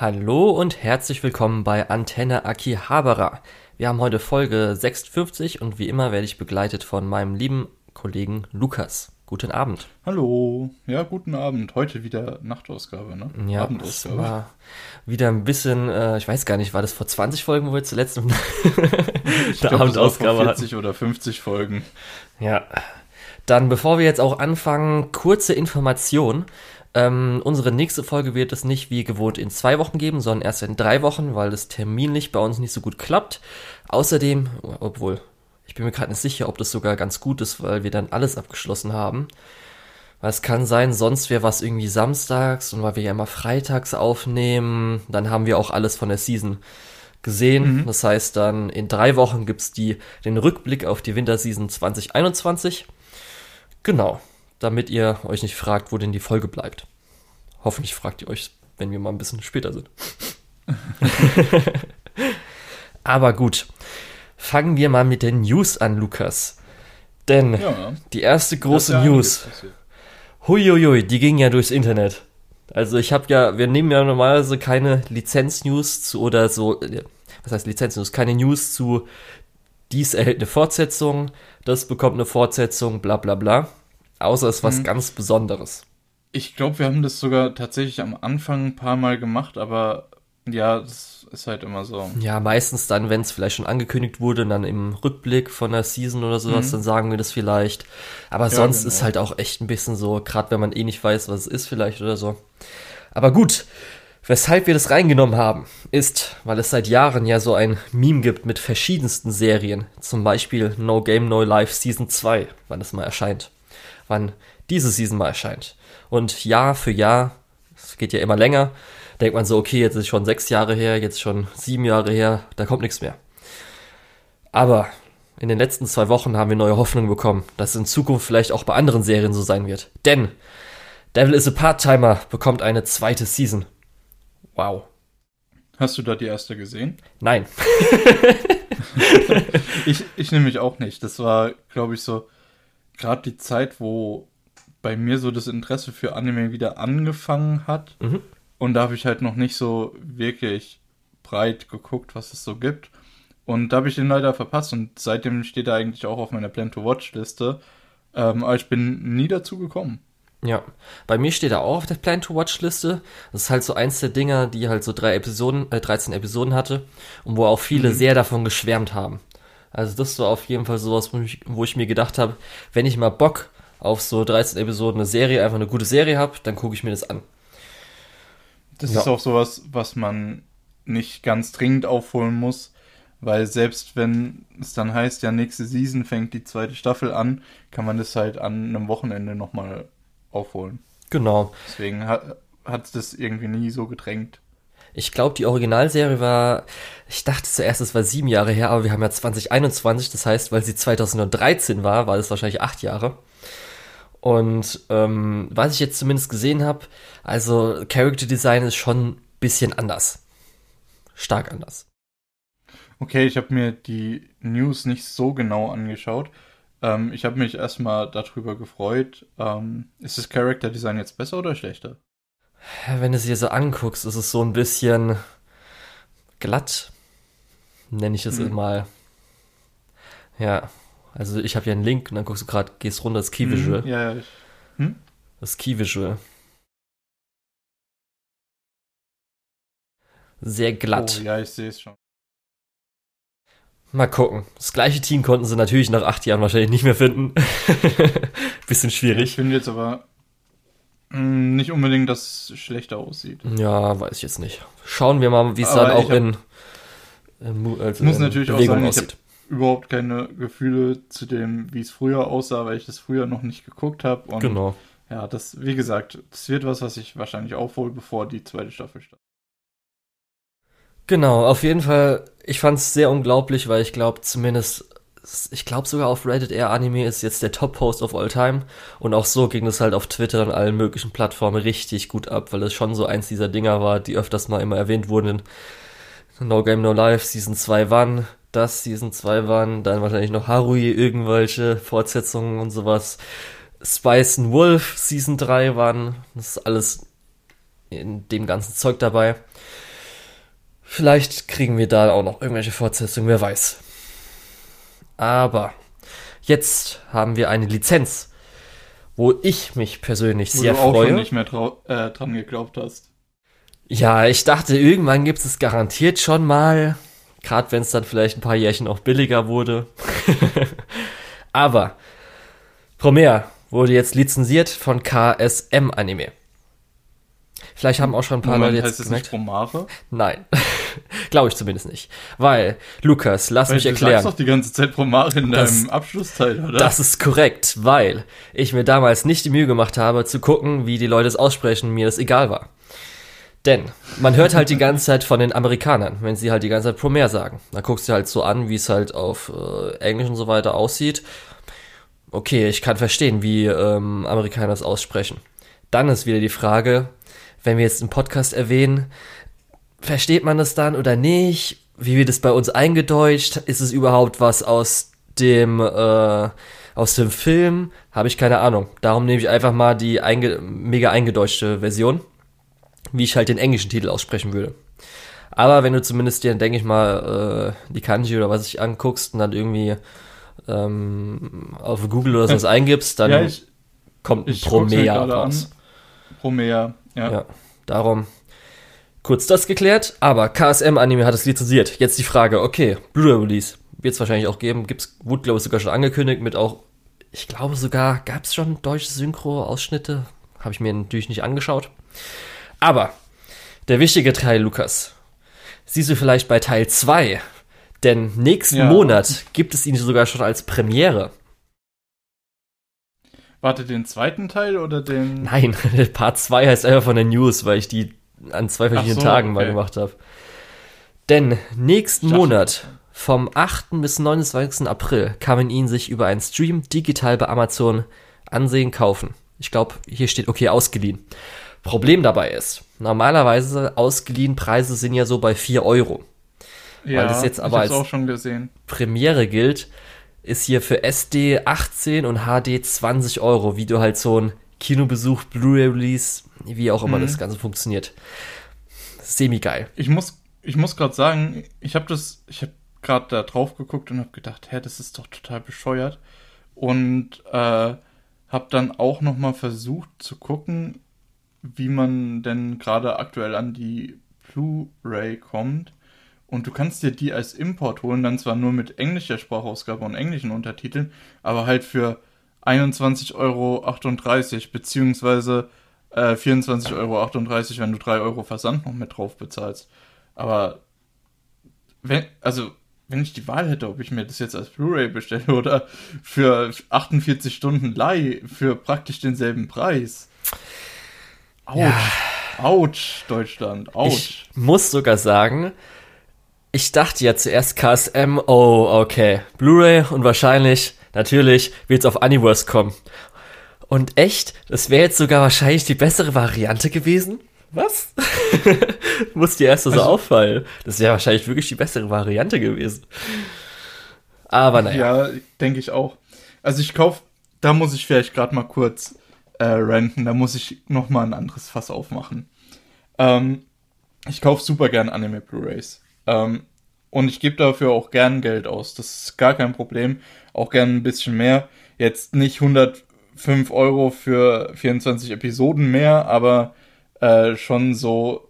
Hallo und herzlich willkommen bei Antenne Akihabara. Wir haben heute Folge 56 und wie immer werde ich begleitet von meinem lieben Kollegen Lukas. Guten Abend. Hallo. Ja, guten Abend. Heute wieder Nachtausgabe, ne? Ja, Abendausgabe. Das war wieder ein bisschen, äh, ich weiß gar nicht, war das vor 20 Folgen, wo wir zuletzt eine glaub, Abendausgabe vor 40 hatten? oder 50 Folgen. Ja. Dann, bevor wir jetzt auch anfangen, kurze Information. Ähm, unsere nächste Folge wird es nicht wie gewohnt in zwei Wochen geben, sondern erst in drei Wochen, weil das terminlich bei uns nicht so gut klappt. Außerdem, obwohl, ich bin mir gerade nicht sicher, ob das sogar ganz gut ist, weil wir dann alles abgeschlossen haben. Weil es kann sein, sonst wäre was irgendwie samstags und weil wir ja immer freitags aufnehmen, dann haben wir auch alles von der Season gesehen. Mhm. Das heißt, dann in drei Wochen gibt's die, den Rückblick auf die Winterseason 2021. Genau damit ihr euch nicht fragt, wo denn die Folge bleibt. Hoffentlich fragt ihr euch, wenn wir mal ein bisschen später sind. Aber gut, fangen wir mal mit den News an, Lukas. Denn ja, die erste große ja News, huiuiui, die ging ja durchs Internet. Also ich habe ja, wir nehmen ja normalerweise keine Lizenz-News zu oder so, äh, was heißt Lizenz-News, keine News zu, dies erhält eine Fortsetzung, das bekommt eine Fortsetzung, bla bla bla. Außer es ist was mhm. ganz Besonderes. Ich glaube, wir haben das sogar tatsächlich am Anfang ein paar Mal gemacht, aber ja, das ist halt immer so. Ja, meistens dann, wenn es vielleicht schon angekündigt wurde, dann im Rückblick von der Season oder sowas, mhm. dann sagen wir das vielleicht. Aber ja, sonst genau. ist halt auch echt ein bisschen so, gerade wenn man eh nicht weiß, was es ist vielleicht oder so. Aber gut, weshalb wir das reingenommen haben, ist, weil es seit Jahren ja so ein Meme gibt mit verschiedensten Serien. Zum Beispiel No Game No Life Season 2, wann das mal erscheint wann diese Season mal erscheint. Und Jahr für Jahr, es geht ja immer länger, denkt man so, okay, jetzt ist schon sechs Jahre her, jetzt schon sieben Jahre her, da kommt nichts mehr. Aber in den letzten zwei Wochen haben wir neue Hoffnungen bekommen, dass es in Zukunft vielleicht auch bei anderen Serien so sein wird. Denn Devil is a Part-Timer bekommt eine zweite Season. Wow. Hast du da die erste gesehen? Nein. ich, ich nehme mich auch nicht. Das war, glaube ich, so gerade die Zeit, wo bei mir so das Interesse für Anime wieder angefangen hat. Mhm. Und da habe ich halt noch nicht so wirklich breit geguckt, was es so gibt. Und da habe ich den leider verpasst und seitdem steht er eigentlich auch auf meiner Plan-to-Watch-Liste. Ähm, aber ich bin nie dazu gekommen. Ja, bei mir steht er auch auf der Plan-to-Watch-Liste. Das ist halt so eins der Dinger, die halt so drei Episoden, äh, 13 Episoden hatte und wo auch viele mhm. sehr davon geschwärmt haben. Also das war auf jeden Fall sowas, wo ich, wo ich mir gedacht habe, wenn ich mal Bock auf so 13 Episoden eine Serie, einfach eine gute Serie habe, dann gucke ich mir das an. Das ja. ist auch sowas, was man nicht ganz dringend aufholen muss, weil selbst wenn es dann heißt, ja, nächste Season fängt die zweite Staffel an, kann man das halt an einem Wochenende nochmal aufholen. Genau. Deswegen hat, hat das irgendwie nie so gedrängt. Ich glaube, die Originalserie war, ich dachte zuerst, es war sieben Jahre her, aber wir haben ja 2021, das heißt, weil sie 2013 war, war das wahrscheinlich acht Jahre. Und ähm, was ich jetzt zumindest gesehen habe, also Character Design ist schon ein bisschen anders. Stark anders. Okay, ich habe mir die News nicht so genau angeschaut. Ähm, ich habe mich erstmal darüber gefreut. Ähm, ist das Character Design jetzt besser oder schlechter? Wenn du es dir so anguckst, ist es so ein bisschen glatt, nenne ich es mhm. mal. Ja, also ich habe hier einen Link und dann guckst du gerade, gehst runter, das Key mhm. Visual. Ja, ja. Hm? Das Key Visual. Sehr glatt. Oh, ja, ich sehe es schon. Mal gucken. Das gleiche Team konnten sie natürlich nach acht Jahren wahrscheinlich nicht mehr finden. Bisschen schwierig. Ich finde jetzt aber nicht unbedingt, dass es schlechter aussieht. Ja, weiß ich jetzt nicht. Schauen wir mal, wie es dann auch in, in, also muss in natürlich Bewegung auch sagen, aussieht. ich habe überhaupt keine Gefühle zu dem, wie es früher aussah, weil ich das früher noch nicht geguckt habe. Genau. Ja, das, wie gesagt, das wird was, was ich wahrscheinlich aufhole, bevor die zweite Staffel startet. Genau, auf jeden Fall, ich fand es sehr unglaublich, weil ich glaube, zumindest ich glaube sogar auf Reddit Air Anime ist jetzt der Top-Post of all time. Und auch so ging es halt auf Twitter und allen möglichen Plattformen richtig gut ab, weil es schon so eins dieser Dinger war, die öfters mal immer erwähnt wurden. No Game No Life, Season 2 wann, das Season 2 wann, dann wahrscheinlich noch Harui, irgendwelche Fortsetzungen und sowas. Spice and Wolf Season 3 wann, das ist alles in dem ganzen Zeug dabei. Vielleicht kriegen wir da auch noch irgendwelche Fortsetzungen, wer weiß. Aber jetzt haben wir eine Lizenz, wo ich mich persönlich wo sehr du auch freue. Schon nicht mehr äh, dran geglaubt hast. Ja, ich dachte, irgendwann gibt es garantiert schon mal. Gerade wenn es dann vielleicht ein paar Jährchen auch billiger wurde. Aber Promare wurde jetzt lizenziert von KSM Anime. Vielleicht haben auch schon ein paar Moment, Leute jetzt heißt gemerkt. Es nicht Promare? Nein, glaube ich zumindest nicht. Weil, Lukas, lass weil mich erklären. Du sagst doch die ganze Zeit Promare in das, deinem Abschlussteil, oder? Das ist korrekt, weil ich mir damals nicht die Mühe gemacht habe, zu gucken, wie die Leute es aussprechen, mir das egal war. Denn man hört halt die ganze Zeit von den Amerikanern, wenn sie halt die ganze Zeit Promare sagen. Dann guckst du halt so an, wie es halt auf äh, Englisch und so weiter aussieht. Okay, ich kann verstehen, wie ähm, Amerikaner es aussprechen. Dann ist wieder die Frage, wenn wir jetzt einen Podcast erwähnen, versteht man das dann oder nicht? Wie wird es bei uns eingedeutscht? Ist es überhaupt was aus dem äh, aus dem Film? Habe ich keine Ahnung. Darum nehme ich einfach mal die einge mega eingedeutschte Version, wie ich halt den englischen Titel aussprechen würde. Aber wenn du zumindest dir, denke ich mal, äh, die Kanji oder was ich anguckst und dann irgendwie ähm, auf Google oder sowas eingibst, dann ja, ich, kommt ein Promea raus. Promea, ja. ja. Darum kurz das geklärt, aber KSM Anime hat es lizenziert. Jetzt die Frage, okay, Blu-ray Release wird es wahrscheinlich auch geben, gibt's wurde glaube ich sogar schon angekündigt mit auch ich glaube sogar gab es schon deutsche Synchro Ausschnitte, habe ich mir natürlich nicht angeschaut. Aber der wichtige Teil Lukas, siehst du vielleicht bei Teil 2, denn nächsten ja. Monat gibt es ihn sogar schon als Premiere. Warte, den zweiten Teil oder den. Nein, Part 2 heißt einfach von der News, weil ich die an zwei verschiedenen so, Tagen okay. mal gemacht habe. Denn nächsten Monat, vom 8. bis 29. April, kann man ihn sich über einen Stream digital bei Amazon ansehen, kaufen. Ich glaube, hier steht, okay, ausgeliehen. Problem dabei ist, normalerweise ausgeliehen Preise sind ja so bei 4 Euro. Ja, weil das jetzt aber als Premiere gilt, ist hier für SD 18 und HD 20 Euro, wie du halt so ein Kinobesuch, Blu-ray-Release, wie auch immer mhm. das Ganze funktioniert. Semi geil. Ich muss, ich muss gerade sagen, ich habe das, ich habe gerade da drauf geguckt und habe gedacht, hä, das ist doch total bescheuert. Und äh, habe dann auch noch mal versucht zu gucken, wie man denn gerade aktuell an die Blu-ray kommt. Und du kannst dir die als Import holen, dann zwar nur mit englischer Sprachausgabe und englischen Untertiteln, aber halt für 21,38 Euro, beziehungsweise äh, 24,38 Euro, wenn du 3 Euro Versand noch mit drauf bezahlst. Aber wenn, also, wenn ich die Wahl hätte, ob ich mir das jetzt als Blu-ray bestelle oder für 48 Stunden Leih für praktisch denselben Preis. Autsch. Ja. Autsch, Deutschland. Autsch. Ich muss sogar sagen, ich dachte ja zuerst KSM, oh, okay, Blu-ray und wahrscheinlich, natürlich, wird es auf Universe kommen. Und echt, das wäre jetzt sogar wahrscheinlich die bessere Variante gewesen? Was? Muss dir erst so also, auffallen. Das wäre wahrscheinlich wirklich die bessere Variante gewesen. Aber naja. Ja, denke ich auch. Also ich kaufe, da muss ich vielleicht gerade mal kurz äh, renten, da muss ich noch mal ein anderes Fass aufmachen. Ähm, ich kaufe super gern Anime Blu-rays. Ähm, und ich gebe dafür auch gern Geld aus. Das ist gar kein Problem. Auch gern ein bisschen mehr. Jetzt nicht 105 Euro für 24 Episoden mehr, aber äh, schon so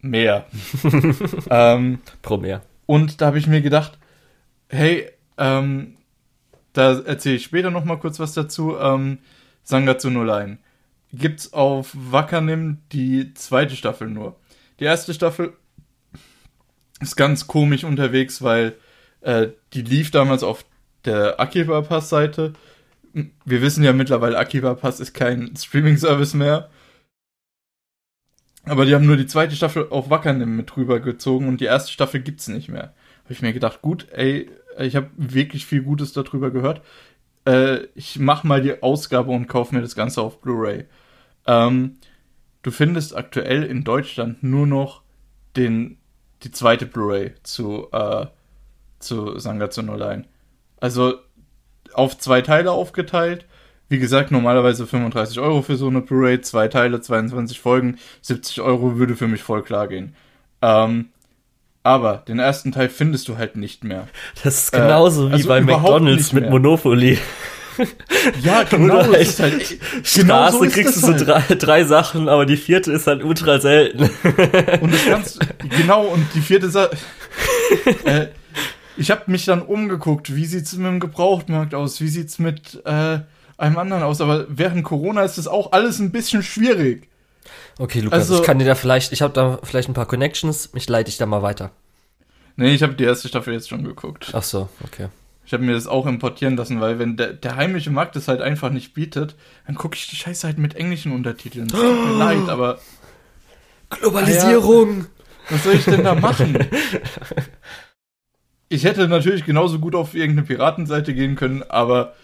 mehr. ähm, Pro mehr. Und da habe ich mir gedacht, hey, ähm, da erzähle ich später noch mal kurz was dazu. Ähm, Sangatsu no Line. Gibt's auf Wakanim die zweite Staffel nur. Die erste Staffel ist ganz komisch unterwegs, weil äh, die lief damals auf der Akiba Pass Seite. Wir wissen ja mittlerweile, Akiba Pass ist kein Streaming-Service mehr. Aber die haben nur die zweite Staffel auf Wackernim mit rübergezogen und die erste Staffel gibt's nicht mehr. Habe ich mir gedacht, gut, ey, ich habe wirklich viel Gutes darüber gehört. Äh, ich mach mal die Ausgabe und kauf mir das Ganze auf Blu-ray. Ähm, du findest aktuell in Deutschland nur noch den die zweite Blu-ray zu, äh, zu Sangatsu no Line. Also auf zwei Teile aufgeteilt. Wie gesagt, normalerweise 35 Euro für so eine Blu-ray, zwei Teile, 22 Folgen, 70 Euro würde für mich voll klar gehen. Ähm, Aber den ersten Teil findest du halt nicht mehr. Das ist genauso äh, also wie bei McDonalds mit Monopoly. Ja, genau. Oder halt halt, genau so kriegst du so halt. drei, drei Sachen, aber die vierte ist halt ultra selten. Und das kannst, genau, und die vierte Sache, äh, ich habe mich dann umgeguckt, wie sieht's mit dem Gebrauchtmarkt aus, wie sieht's mit äh, einem anderen aus, aber während Corona ist das auch alles ein bisschen schwierig. Okay, Lukas, also, ich kann dir da vielleicht, ich habe da vielleicht ein paar Connections, mich leite ich da mal weiter. Nee, ich habe die erste Staffel jetzt schon geguckt. Ach so, okay. Ich habe mir das auch importieren lassen, weil wenn der, der heimische Markt das halt einfach nicht bietet, dann gucke ich die Scheiße halt mit englischen Untertiteln. Das tut mir leid, aber. Globalisierung! Ja, was soll ich denn da machen? ich hätte natürlich genauso gut auf irgendeine Piratenseite gehen können, aber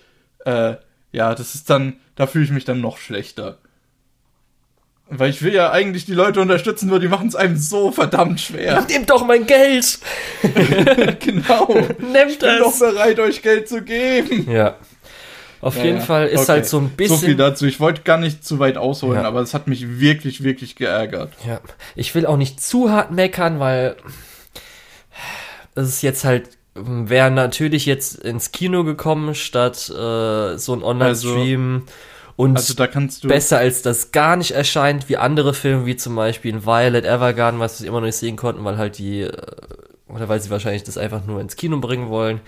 äh, ja, das ist dann, da fühle ich mich dann noch schlechter. Weil ich will ja eigentlich die Leute unterstützen, nur die machen es einem so verdammt schwer. Nehmt doch mein Geld! genau. Nehmt ich bin doch bereit, euch Geld zu geben. Ja. Auf ja, jeden ja. Fall ist okay. halt so ein bisschen. So viel dazu. Ich wollte gar nicht zu weit ausholen, ja. aber es hat mich wirklich, wirklich geärgert. Ja. Ich will auch nicht zu hart meckern, weil es ist jetzt halt wäre natürlich jetzt ins Kino gekommen statt äh, so ein Online-Stream. Also, und also besser als das gar nicht erscheint, wie andere Filme, wie zum Beispiel in Violet Evergarden, was wir immer noch nicht sehen konnten, weil halt die, äh, oder weil sie wahrscheinlich das einfach nur ins Kino bringen wollen.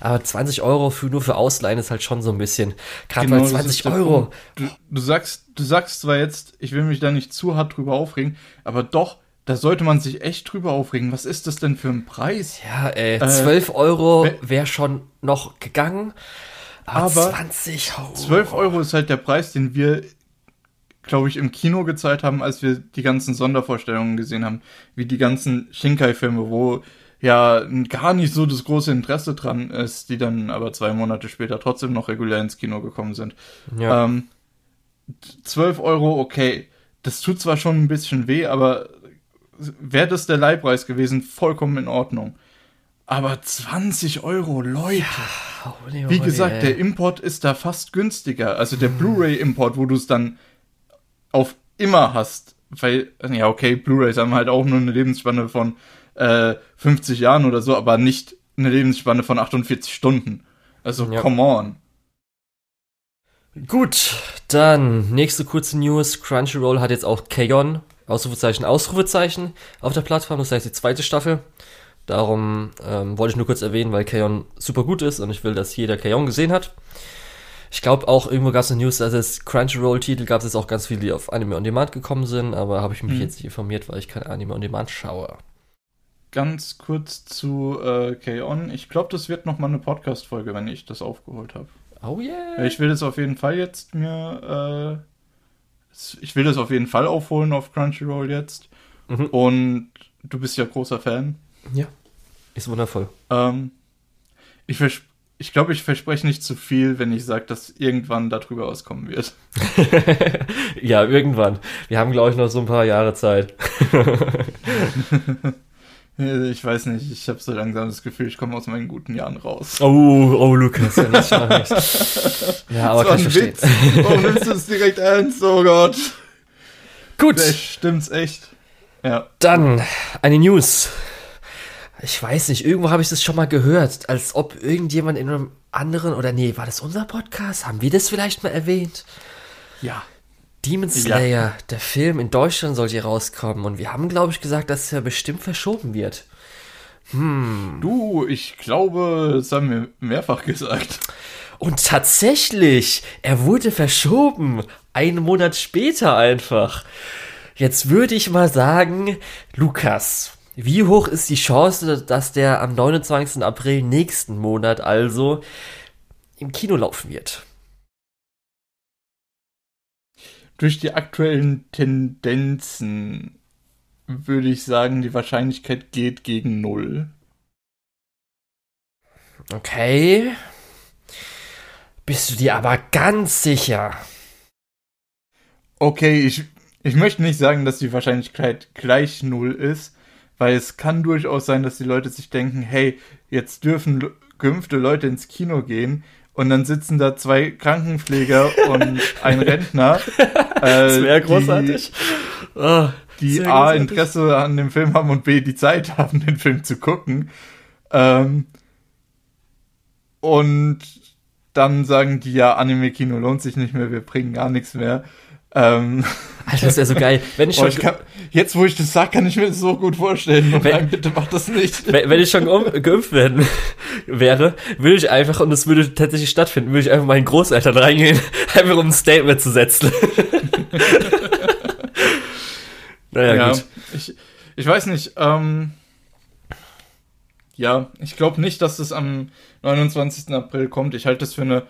Aber 20 Euro für, nur für Ausleihen ist halt schon so ein bisschen, gerade genau, weil 20 Euro. Du, du sagst, du sagst zwar jetzt, ich will mich da nicht zu hart drüber aufregen, aber doch, da sollte man sich echt drüber aufregen. Was ist das denn für ein Preis? Ja, ey, 12 äh, Euro wäre schon noch gegangen. Aber 20 Euro. 12 Euro ist halt der Preis, den wir, glaube ich, im Kino gezahlt haben, als wir die ganzen Sondervorstellungen gesehen haben. Wie die ganzen Shinkai-Filme, wo ja gar nicht so das große Interesse dran ist, die dann aber zwei Monate später trotzdem noch regulär ins Kino gekommen sind. Ja. Ähm, 12 Euro, okay. Das tut zwar schon ein bisschen weh, aber wäre das der Leihpreis gewesen, vollkommen in Ordnung. Aber 20 Euro, Leute. Ja, holy, Wie gesagt, ey. der Import ist da fast günstiger. Also der hm. Blu-ray-Import, wo du es dann auf immer hast. Weil, ja, okay, Blu-rays haben halt auch nur eine Lebensspanne von äh, 50 Jahren oder so, aber nicht eine Lebensspanne von 48 Stunden. Also, ja. come on. Gut, dann nächste kurze News. Crunchyroll hat jetzt auch Kayon, Ausrufezeichen, Ausrufezeichen, auf der Plattform. Das heißt die zweite Staffel. Darum ähm, wollte ich nur kurz erwähnen, weil Kayon super gut ist und ich will, dass jeder Kayon gesehen hat. Ich glaube auch, irgendwo gab es eine News, dass es Crunchyroll-Titel gab es jetzt auch ganz viele, die auf Anime on Demand gekommen sind, aber habe ich mich mhm. jetzt nicht informiert, weil ich kein Anime on Demand schaue. Ganz kurz zu äh, K-On! Ich glaube, das wird nochmal eine Podcast-Folge, wenn ich das aufgeholt habe. Oh yeah! Ich will das auf jeden Fall jetzt mir. Äh, ich will das auf jeden Fall aufholen auf Crunchyroll jetzt. Mhm. Und du bist ja großer Fan. Ja. Ist wundervoll. Ähm, ich ich glaube, ich verspreche nicht zu viel, wenn ich sage, dass irgendwann darüber auskommen wird. ja, irgendwann. Wir haben, glaube ich, noch so ein paar Jahre Zeit. ich weiß nicht, ich habe so langsam das Gefühl, ich komme aus meinen guten Jahren raus. Oh, oh, Lukas, ja nicht, nicht. Ja, aber kann ich verstehen. Witz. Warum nimmst du es direkt ernst? Oh Gott. Gut. Das stimmt's echt. Ja. Dann eine News ich weiß nicht, irgendwo habe ich das schon mal gehört, als ob irgendjemand in einem anderen, oder nee, war das unser Podcast? Haben wir das vielleicht mal erwähnt? Ja. Demon Slayer, ja. der Film in Deutschland soll hier rauskommen und wir haben, glaube ich, gesagt, dass er bestimmt verschoben wird. Hm. Du, ich glaube, das haben wir mehrfach gesagt. Und tatsächlich, er wurde verschoben. Einen Monat später einfach. Jetzt würde ich mal sagen, Lukas, wie hoch ist die Chance, dass der am 29. April nächsten Monat also im Kino laufen wird? Durch die aktuellen Tendenzen würde ich sagen, die Wahrscheinlichkeit geht gegen null. Okay. Bist du dir aber ganz sicher? Okay, ich, ich möchte nicht sagen, dass die Wahrscheinlichkeit gleich null ist, weil es kann durchaus sein, dass die Leute sich denken, hey, jetzt dürfen geimpfte Leute ins Kino gehen und dann sitzen da zwei Krankenpfleger und ein Rentner. Äh, das wäre großartig. oh, die A, Interesse an dem Film haben und B, die Zeit haben, den Film zu gucken. Ähm, und dann sagen die ja, Anime-Kino lohnt sich nicht mehr, wir bringen gar nichts mehr. Ähm, Alter, das wäre so geil. Wenn ich schon, ich kann, jetzt, wo ich das sage, kann ich mir das so gut vorstellen. Wenn, nein, bitte mach das nicht. Wenn, wenn ich schon geimpft werden wäre, würde ich einfach, und es würde tatsächlich stattfinden, würde ich einfach meinen Großeltern reingehen, einfach um ein Statement zu setzen. naja, ja, gut. Ich, ich weiß nicht, ähm, ja, ich glaube nicht, dass es am 29. April kommt. Ich halte das für eine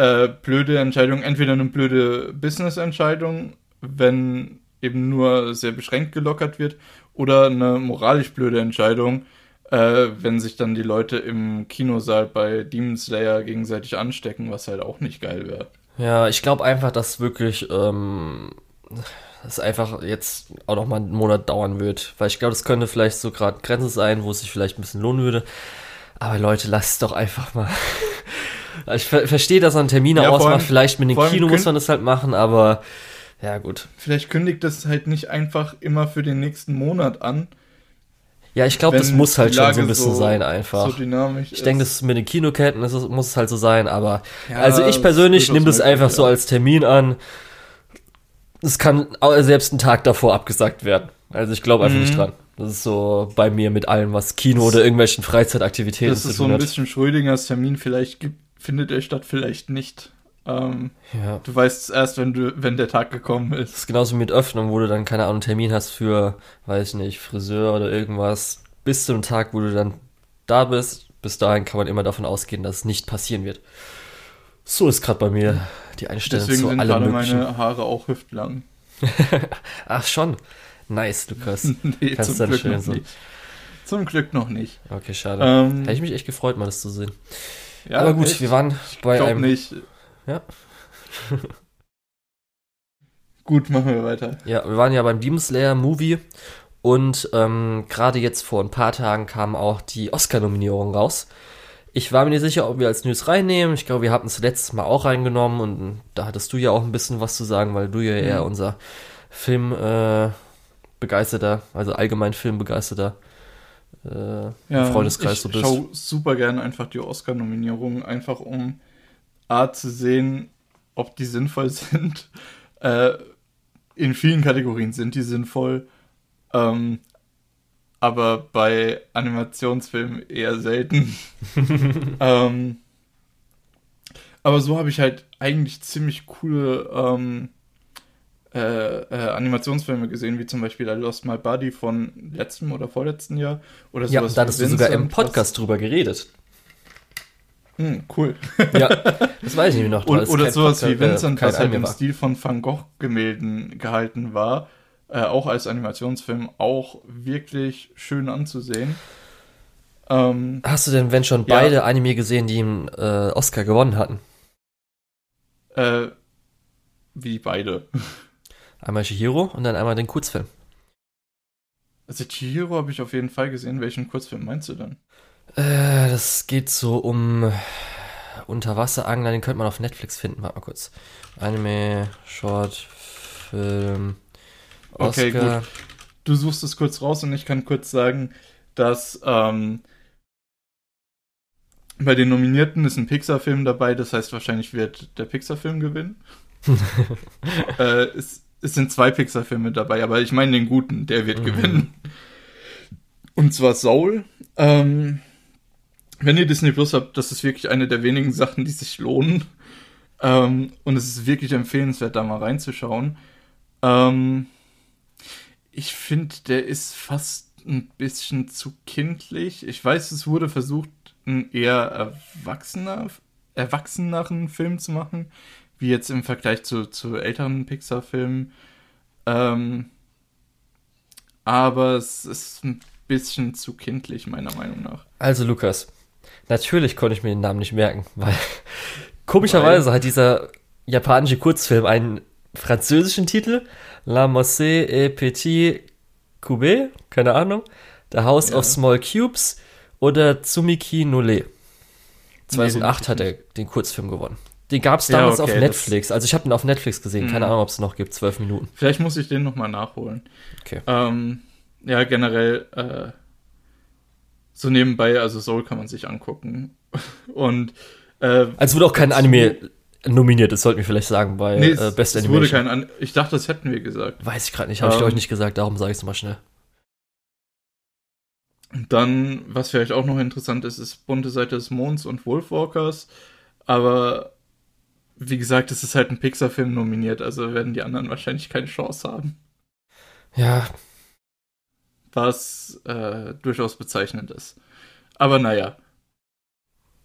äh, blöde Entscheidung, entweder eine blöde Business-Entscheidung, wenn eben nur sehr beschränkt gelockert wird, oder eine moralisch blöde Entscheidung, äh, wenn sich dann die Leute im Kinosaal bei Demon Slayer gegenseitig anstecken, was halt auch nicht geil wäre. Ja, ich glaube einfach, dass wirklich ähm, das einfach jetzt auch noch mal einen Monat dauern wird, weil ich glaube, das könnte vielleicht so gerade Grenze sein, wo es sich vielleicht ein bisschen lohnen würde. Aber Leute, lasst es doch einfach mal. Ich ver verstehe, dass man Termine ja, ausmacht. Allem, vielleicht mit dem Kino muss man das halt machen, aber ja, gut. Vielleicht kündigt das halt nicht einfach immer für den nächsten Monat an. Ja, ich glaube, das muss halt schon so ein bisschen so, sein, einfach. So dynamisch ich denke, das mit den Kinoketten das muss es halt so sein, aber ja, also ich persönlich nehme das einfach ja. so als Termin an. Es kann selbst einen Tag davor abgesagt werden. Also ich glaube einfach mhm. nicht dran. Das ist so bei mir mit allem, was Kino oder irgendwelchen Freizeitaktivitäten Das ist so ein bisschen Schrödingers Termin. Vielleicht gibt, findet er statt, vielleicht nicht. Ähm, ja. Du weißt es erst, wenn du, wenn der Tag gekommen ist. Das ist genauso mit Öffnung, wo du dann keine Ahnung Termin hast für, weiß ich nicht, Friseur oder irgendwas. Bis zum Tag, wo du dann da bist. Bis dahin kann man immer davon ausgehen, dass es nicht passieren wird. So ist gerade bei mir die Einstellung Deswegen zu sind allem gerade meine Haare auch hüftlang. Ach schon. Nice, Lukas. nee, Kannst zum Glück noch so. nicht. Zum Glück noch nicht. Okay, schade. Ähm, Hätte ich mich echt gefreut, mal das zu sehen. Ja, Aber gut, echt? wir waren bei ich einem. nicht. Ja. gut, machen wir weiter. Ja, wir waren ja beim Demon Slayer Movie und ähm, gerade jetzt vor ein paar Tagen kam auch die Oscar-Nominierung raus. Ich war mir nicht sicher, ob wir als News reinnehmen. Ich glaube, wir hatten es letztes Mal auch reingenommen und da hattest du ja auch ein bisschen was zu sagen, weil du ja mhm. eher unser Film. Äh, begeisterter, also allgemein filmbegeisterter äh, ja, Freundeskreis ich so bist. Ich schaue super gerne einfach die Oscar-Nominierungen, einfach um A zu sehen, ob die sinnvoll sind. Äh, in vielen Kategorien sind die sinnvoll, ähm, aber bei Animationsfilmen eher selten. ähm, aber so habe ich halt eigentlich ziemlich coole ähm, äh, äh, Animationsfilme gesehen, wie zum Beispiel I Lost My Body von letztem oder vorletzten Jahr. Oder ja, da hattest du sogar im Podcast drüber geredet. Hm, cool. ja, das weiß ich nicht noch. oder oder sowas Podcast, wie Vincent, äh, was halt im war. Stil von Van Gogh-Gemälden gehalten war. Äh, auch als Animationsfilm auch wirklich schön anzusehen. Ähm, Hast du denn, wenn schon, ja, beide Anime gesehen, die einen äh, Oscar gewonnen hatten? Äh, wie beide. Einmal Chihiro und dann einmal den Kurzfilm. Also Chihiro habe ich auf jeden Fall gesehen. Welchen Kurzfilm meinst du dann? Äh, das geht so um Unterwasserangler, den könnte man auf Netflix finden. Warte mal kurz. Anime, Short, Film, Oscar. Okay, gut. Du suchst es kurz raus und ich kann kurz sagen, dass ähm, bei den Nominierten ist ein Pixar-Film dabei, das heißt, wahrscheinlich wird der Pixar-Film gewinnen. äh, es, es, sind zwei Pixar-Filme dabei, aber ich meine den guten, der wird mhm. gewinnen. Und zwar Soul. Ähm, wenn ihr Disney Plus habt, das ist wirklich eine der wenigen Sachen, die sich lohnen. Ähm, und es ist wirklich empfehlenswert, da mal reinzuschauen. Ähm, ich finde, der ist fast ein bisschen zu kindlich. Ich weiß, es wurde versucht, einen eher erwachsener, erwachseneren Film zu machen wie jetzt im Vergleich zu, zu älteren Pixar-Filmen. Ähm, aber es ist ein bisschen zu kindlich, meiner Meinung nach. Also, Lukas, natürlich konnte ich mir den Namen nicht merken, weil komischerweise weil? hat dieser japanische Kurzfilm einen französischen Titel, La Mosse et Petit Cube, keine Ahnung, The House ja. of Small Cubes oder Tsumiki Nole. 2008 nee, hat er den Kurzfilm gewonnen. Den gab es damals ja, okay, auf Netflix. Also ich habe den auf Netflix gesehen. Keine mhm. Ahnung, ob es noch gibt. Zwölf Minuten. Vielleicht muss ich den nochmal nachholen. Okay. Ähm, ja, generell äh, so nebenbei, also Soul kann man sich angucken. Und äh, also wurde auch kein Anime nominiert, das sollten wir vielleicht sagen, bei nee, äh, Best es Animation. Wurde kein An ich dachte, das hätten wir gesagt. Weiß ich gerade nicht, habe ähm, ich euch nicht gesagt, darum sage ich es mal schnell. Dann, was vielleicht auch noch interessant ist, ist Bunte Seite des Monds und Wolfwalkers. Aber wie gesagt, es ist halt ein Pixar-Film nominiert, also werden die anderen wahrscheinlich keine Chance haben. Ja. Was äh, durchaus bezeichnend ist. Aber naja.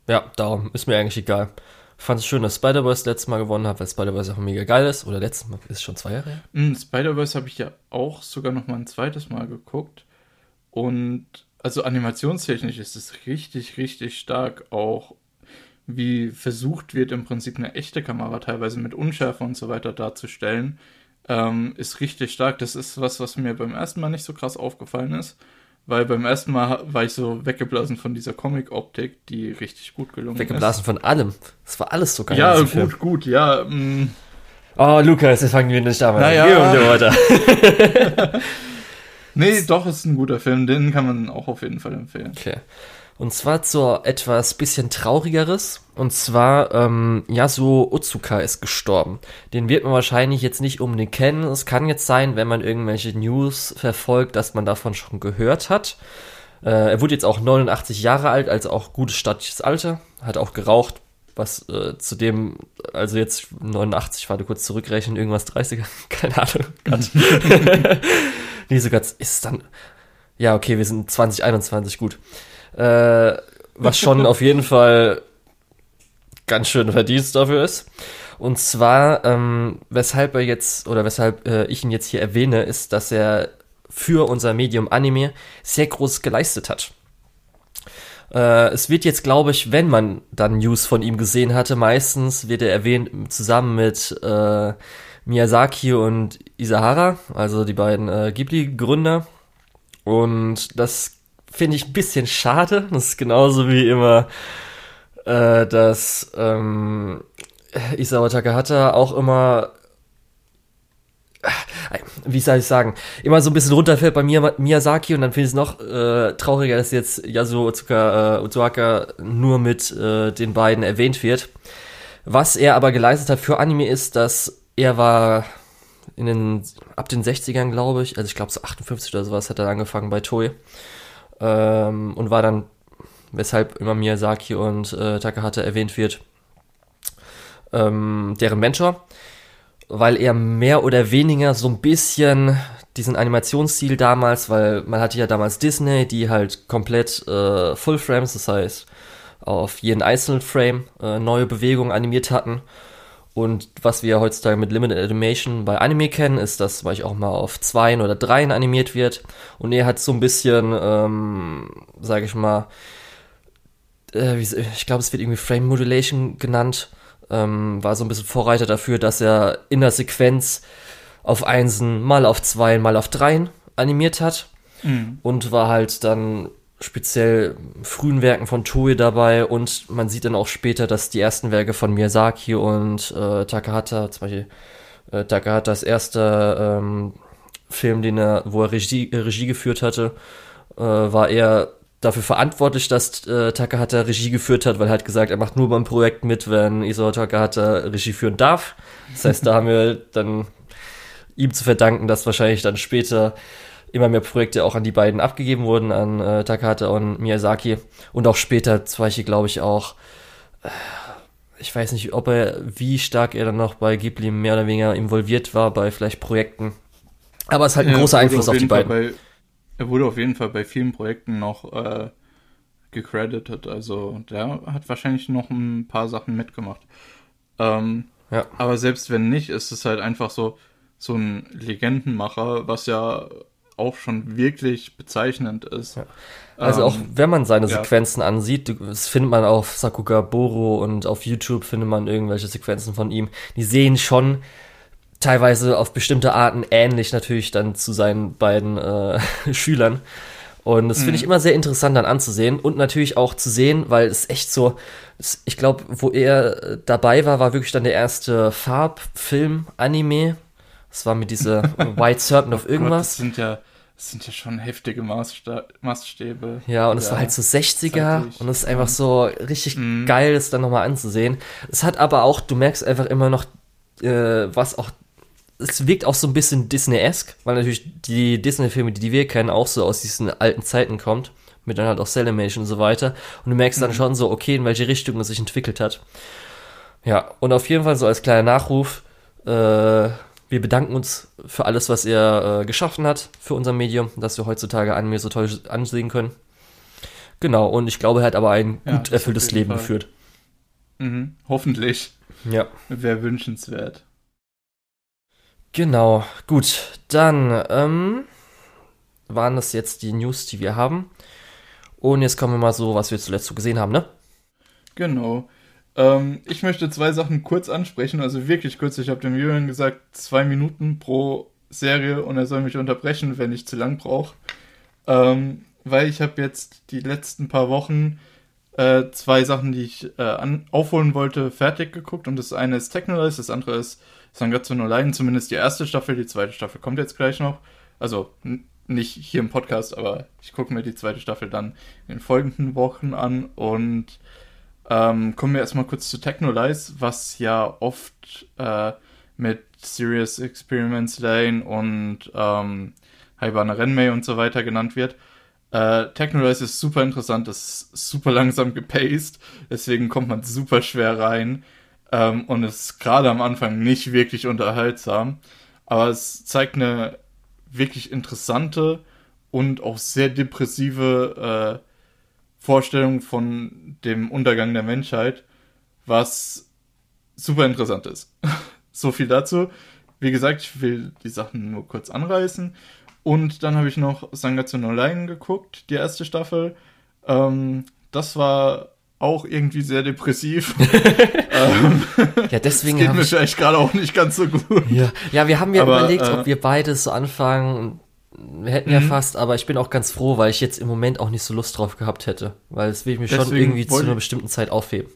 Ja, darum ist mir eigentlich egal. Fand es schön, dass Spider-Verse letztes Mal gewonnen hat, weil Spider-Verse auch mega geil ist. Oder letztes Mal, ist schon zwei Jahre her? Mm, Spider-Verse habe ich ja auch sogar noch mal ein zweites Mal geguckt. Und also animationstechnisch ist es richtig, richtig stark auch, wie versucht wird, im Prinzip eine echte Kamera teilweise mit Unschärfe und so weiter darzustellen. Ähm, ist richtig stark. Das ist was, was mir beim ersten Mal nicht so krass aufgefallen ist. Weil beim ersten Mal war ich so weggeblasen von dieser Comic-Optik, die richtig gut gelungen weggeblasen ist. Weggeblasen von allem. Es war alles so geil. Ja, gut, Film. gut, ja. Mm. Oh, Lukas, jetzt fangen wir nicht damit naja. an. Geh weiter. nee, doch, ist ein guter Film. Den kann man auch auf jeden Fall empfehlen. Okay. Und zwar zu etwas bisschen traurigeres. Und zwar, ähm, Yasuo Otsuka ist gestorben. Den wird man wahrscheinlich jetzt nicht unbedingt kennen. Es kann jetzt sein, wenn man irgendwelche News verfolgt, dass man davon schon gehört hat. Äh, er wurde jetzt auch 89 Jahre alt, also auch gutes stattliches Alter. Hat auch geraucht, was äh, zu dem, also jetzt 89, warte kurz zurückrechnen, irgendwas 30er, keine Ahnung. nee, sogar ist dann, ja, okay, wir sind 2021, gut. Äh, was schon auf jeden Fall ganz schön Verdienst dafür ist. Und zwar, ähm, weshalb er jetzt, oder weshalb äh, ich ihn jetzt hier erwähne, ist, dass er für unser Medium Anime sehr groß geleistet hat. Äh, es wird jetzt, glaube ich, wenn man dann News von ihm gesehen hatte, meistens wird er erwähnt zusammen mit äh, Miyazaki und Isahara, also die beiden äh, Ghibli-Gründer. Und das finde ich ein bisschen schade. Das ist genauso wie immer, äh, dass ähm, Isawa Takahata auch immer äh, wie soll ich sagen, immer so ein bisschen runterfällt bei Miyazaki und dann finde ich es noch äh, trauriger, dass jetzt Yasuo Otsuka, äh, Otsuaka nur mit äh, den beiden erwähnt wird. Was er aber geleistet hat für Anime ist, dass er war in den, ab den 60ern, glaube ich, also ich glaube so 58 oder sowas hat er angefangen bei Toei ähm, und war dann, weshalb immer Miyazaki und äh, Takahata erwähnt wird, ähm, deren Mentor, weil er mehr oder weniger so ein bisschen diesen Animationsstil damals, weil man hatte ja damals Disney, die halt komplett äh, Full Frames, das heißt auf jeden einzelnen Frame äh, neue Bewegungen animiert hatten und was wir heutzutage mit Limited Animation bei Anime kennen, ist, dass zum Beispiel auch mal auf Zweien oder Dreien animiert wird. Und er hat so ein bisschen, ähm, sage ich mal, äh, ich glaube, es wird irgendwie Frame Modulation genannt, ähm, war so ein bisschen Vorreiter dafür, dass er in der Sequenz auf Einsen, mal auf Zweien, mal auf Dreien animiert hat. Mhm. Und war halt dann speziell frühen Werken von Toei dabei und man sieht dann auch später, dass die ersten Werke von Miyazaki und äh, Takahata, zum Beispiel äh, Takahatas erster ähm, Film, den er, wo er Regie, äh, Regie geführt hatte, äh, war er dafür verantwortlich, dass äh, Takahata Regie geführt hat, weil er hat gesagt, er macht nur beim Projekt mit, wenn Isao Takahata Regie führen darf. Das heißt, da haben wir dann ihm zu verdanken, dass wahrscheinlich dann später immer mehr Projekte auch an die beiden abgegeben wurden, an äh, Takahata und Miyazaki. Und auch später, Beispiel, glaube ich, auch, äh, ich weiß nicht, ob er, wie stark er dann noch bei Ghibli mehr oder weniger involviert war, bei vielleicht Projekten. Aber es ist halt ein ja, großer Einfluss auf, auf die beiden. Bei, er wurde auf jeden Fall bei vielen Projekten noch äh, gecredited. Also der hat wahrscheinlich noch ein paar Sachen mitgemacht. Ähm, ja. Aber selbst wenn nicht, ist es halt einfach so, so ein Legendenmacher, was ja auch schon wirklich bezeichnend ist. Ja. Also ähm, auch wenn man seine ja. Sequenzen ansieht, das findet man auf Sakuga Boro und auf YouTube findet man irgendwelche Sequenzen von ihm. Die sehen schon teilweise auf bestimmte Arten ähnlich natürlich dann zu seinen beiden äh, Schülern. Und das finde ich mhm. immer sehr interessant dann anzusehen und natürlich auch zu sehen, weil es echt so, ich glaube, wo er dabei war, war wirklich dann der erste Farbfilm-Anime. Das war mit dieser White Serpent of irgendwas. Oh Gott, das sind ja, das sind ja schon heftige Maßsta Maßstäbe. Ja, und es war halt so 60er zeitlich. und es ist einfach so richtig mhm. geil, das dann nochmal anzusehen. Es hat aber auch, du merkst einfach immer noch, äh, was auch es wirkt auch so ein bisschen Disney-esque, weil natürlich die Disney-Filme, die wir kennen, auch so aus diesen alten Zeiten kommt. Mit dann halt auch Cellamation und so weiter. Und du merkst dann mhm. schon so, okay, in welche Richtung es sich entwickelt hat. Ja, und auf jeden Fall so als kleiner Nachruf, äh, wir bedanken uns für alles, was er äh, geschaffen hat für unser Medium, dass wir heutzutage Anime so toll ansehen können. Genau, und ich glaube, er hat aber ein ja, gut erfülltes Leben Fall. geführt. Mhm, hoffentlich. Ja. Wäre wünschenswert. Genau, gut. Dann ähm, waren das jetzt die News, die wir haben. Und jetzt kommen wir mal so, was wir zuletzt so gesehen haben, ne? Genau. Ähm, ich möchte zwei Sachen kurz ansprechen, also wirklich kurz. Ich habe dem Julian gesagt, zwei Minuten pro Serie und er soll mich unterbrechen, wenn ich zu lang brauche. Ähm, weil ich habe jetzt die letzten paar Wochen äh, zwei Sachen, die ich äh, an, aufholen wollte, fertig geguckt. Und das eine ist Technolize, das andere ist Sangatsu no Leiden, zumindest die erste Staffel, die zweite Staffel kommt jetzt gleich noch. Also nicht hier im Podcast, aber ich gucke mir die zweite Staffel dann in den folgenden Wochen an und ähm, kommen wir erstmal kurz zu Technolize, was ja oft äh, mit Serious Experiments Lane und ähm, Haibana Renmei und so weiter genannt wird. Äh, Technolize ist super interessant, ist super langsam gepaced, deswegen kommt man super schwer rein. Ähm, und ist gerade am Anfang nicht wirklich unterhaltsam. Aber es zeigt eine wirklich interessante und auch sehr depressive äh, Vorstellung von dem Untergang der Menschheit, was super interessant ist. so viel dazu. Wie gesagt, ich will die Sachen nur kurz anreißen. Und dann habe ich noch Sangatsu no Line geguckt, die erste Staffel. Ähm, das war auch irgendwie sehr depressiv. ähm, ja, deswegen. Das geht mir ich, vielleicht gerade auch nicht ganz so gut. Ja, ja wir haben ja aber, überlegt, äh, ob wir beides so anfangen. Wir hätten ja mhm. fast, aber ich bin auch ganz froh, weil ich jetzt im Moment auch nicht so Lust drauf gehabt hätte. Weil es will ich mir schon irgendwie zu einer bestimmten Zeit aufheben.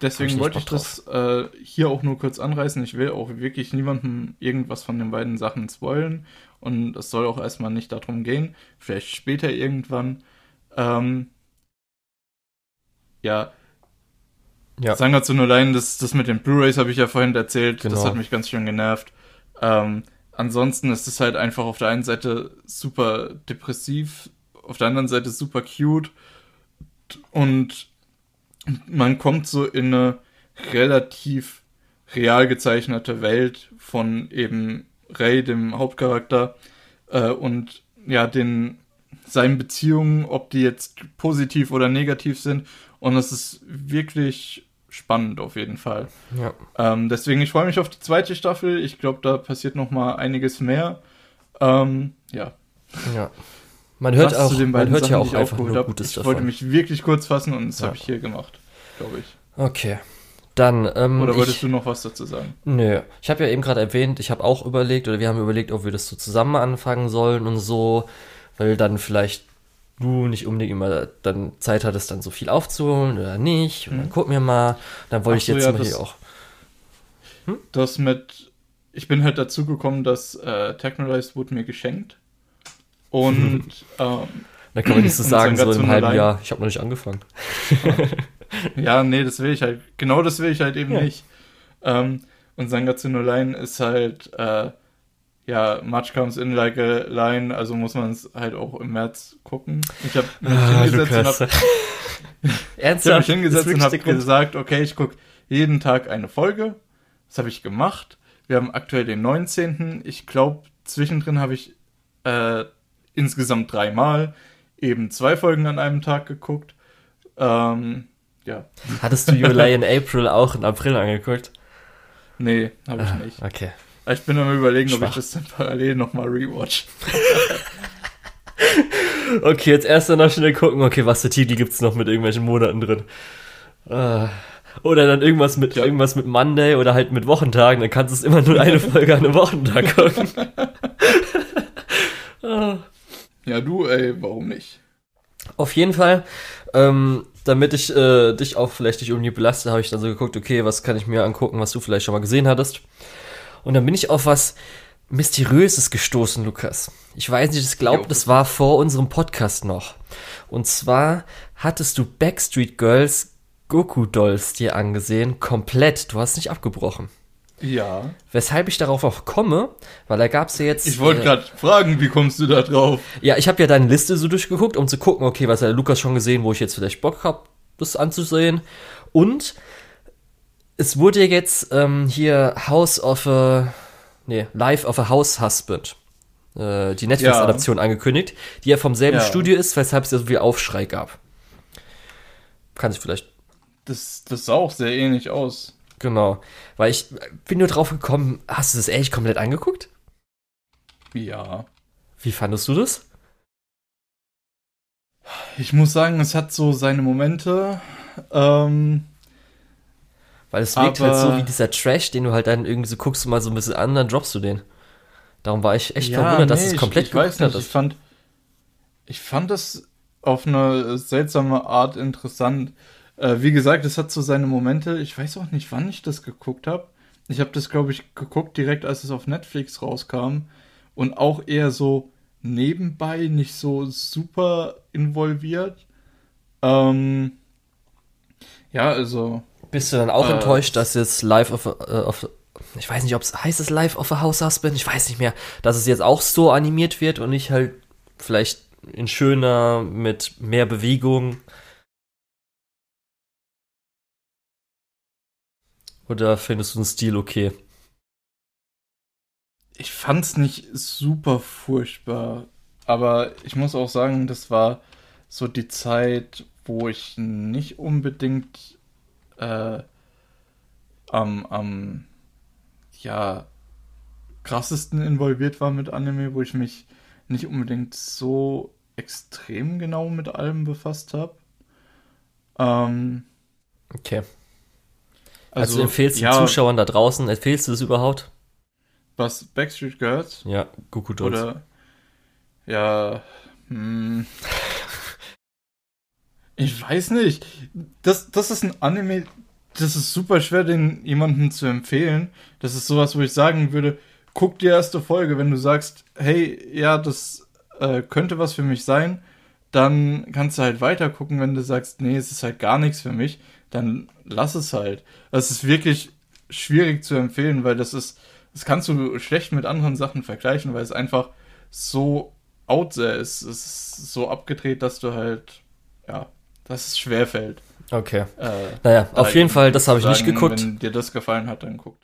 Deswegen ich wollte ich das äh, hier auch nur kurz anreißen. Ich will auch wirklich niemandem irgendwas von den beiden Sachen spoilen. Und es soll auch erstmal nicht darum gehen. Vielleicht später irgendwann. Ähm, ja. Ja. Sangatsu no Line, das, das mit den Blu-Rays habe ich ja vorhin erzählt. Genau. Das hat mich ganz schön genervt. Ähm, ansonsten ist es halt einfach auf der einen Seite super depressiv, auf der anderen Seite super cute. Und man kommt so in eine relativ real gezeichnete Welt von eben Ray, dem Hauptcharakter, äh, und ja, den seinen Beziehungen, ob die jetzt positiv oder negativ sind. Und es ist wirklich spannend auf jeden Fall. Ja. Ähm, deswegen, ich freue mich auf die zweite Staffel. Ich glaube, da passiert noch mal einiges mehr. Ähm, ja. Ja. Man hört auch, man hört Sachen, ja auch einfach nur Gutes Ich davon. wollte mich wirklich kurz fassen und das ja. habe ich hier gemacht, glaube ich. Okay. Dann, ähm, oder wolltest ich, du noch was dazu sagen? Nö. Ich habe ja eben gerade erwähnt, ich habe auch überlegt, oder wir haben überlegt, ob wir das so zusammen anfangen sollen und so, weil dann vielleicht du nicht unbedingt immer dann Zeit hattest, dann so viel aufzuholen oder nicht. Und dann mhm. guck mir mal. Dann wollte ich so, jetzt ja, mal das, hier auch. Hm? Das mit. Ich bin halt dazu gekommen, dass äh, Technolize wurde mir geschenkt. Und. ähm, dann kann man nicht so sagen, so im halben Jahr. Ich habe noch nicht angefangen. ja, nee, das will ich halt. Genau das will ich halt eben ja. nicht. Ähm, und Sangatsu no Line ist halt. Äh, ja, Much comes in like a line, also muss man es halt auch im März gucken. Ich habe mich ah, hingesetzt und habe hab mich hingesetzt und habe gesagt, okay, ich gucke jeden Tag eine Folge. Das habe ich gemacht. Wir haben aktuell den 19. Ich glaube, zwischendrin habe ich äh, insgesamt dreimal eben zwei Folgen an einem Tag geguckt. Ähm, ja. Hattest du July in April auch in April angeguckt? Nee, habe ich ah, nicht. Okay. Ich bin am überlegen, Schwach. ob ich das dann parallel nochmal rewatch. okay, jetzt erst noch schnell gucken, okay, was für Titel gibt's noch mit irgendwelchen Monaten drin. Ah. Oder dann irgendwas mit ja. irgendwas mit Monday oder halt mit Wochentagen, dann kannst du es immer nur eine Folge an einem Wochentag gucken. ah. Ja, du, ey, warum nicht? Auf jeden Fall, ähm, damit ich äh, dich auch vielleicht nicht irgendwie belaste, habe ich dann so geguckt, okay, was kann ich mir angucken, was du vielleicht schon mal gesehen hattest. Und dann bin ich auf was Mysteriöses gestoßen, Lukas. Ich weiß nicht, ich glaube, das war vor unserem Podcast noch. Und zwar hattest du Backstreet Girls Goku Dolls dir angesehen, komplett. Du hast nicht abgebrochen. Ja. Weshalb ich darauf auch komme, weil da gab es ja jetzt. Ich wollte äh, gerade fragen, wie kommst du da drauf? Ja, ich habe ja deine Liste so durchgeguckt, um zu gucken, okay, was hat der Lukas schon gesehen, wo ich jetzt vielleicht Bock habe, das anzusehen. Und es wurde jetzt ähm, hier House of a. Nee, Life of a House Husband. Äh, die Netflix-Adaption ja. angekündigt, die ja vom selben ja. Studio ist, weshalb es ja so viel Aufschrei gab. Kann sich vielleicht. Das, das sah auch sehr ähnlich aus. Genau. Weil ich bin nur drauf gekommen, hast du das echt komplett angeguckt? Ja. Wie fandest du das? Ich muss sagen, es hat so seine Momente. Ähm, Weil es wirkt halt so wie dieser Trash, den du halt dann irgendwie so guckst du mal so ein bisschen an, dann droppst du den. Darum war ich echt ja, verwundert, nee, dass es komplett ich, ich weiß nicht, Ich fand, ich fand das auf eine seltsame Art interessant. Äh, wie gesagt, es hat so seine Momente. Ich weiß auch nicht, wann ich das geguckt habe. Ich habe das, glaube ich, geguckt direkt, als es auf Netflix rauskam. Und auch eher so nebenbei, nicht so super involviert. Ähm, ja, also. Bist du dann auch äh, enttäuscht, dass jetzt Live of, uh, of ich weiß nicht, ob es heißt es Live of a House Husband, ich weiß nicht mehr, dass es jetzt auch so animiert wird und nicht halt vielleicht in schöner, mit mehr Bewegung Oder findest du den Stil okay? Ich fand's nicht super furchtbar, aber ich muss auch sagen, das war so die Zeit, wo ich nicht unbedingt äh, am, am ja krassesten involviert war mit Anime, wo ich mich nicht unbedingt so extrem genau mit allem befasst habe. Ähm, okay. Also, also empfehlst du ja, Zuschauern da draußen, empfehlst du das überhaupt? Was, Backstreet Girls? Ja, Goku Dolls. Oder, ja, hm. Ich weiß nicht. Das, das ist ein Anime, das ist super schwer, den jemandem zu empfehlen. Das ist sowas, wo ich sagen würde, guck die erste Folge, wenn du sagst, hey, ja, das äh, könnte was für mich sein, dann kannst du halt weiter gucken, wenn du sagst, nee, es ist halt gar nichts für mich dann lass es halt. Es ist wirklich schwierig zu empfehlen, weil das ist, das kannst du schlecht mit anderen Sachen vergleichen, weil es einfach so out there ist. Es ist so abgedreht, dass du halt, ja, dass es schwer fällt. Okay. Äh, naja, auf jeden Fall, das habe ich nicht geguckt. Wenn dir das gefallen hat, dann guck.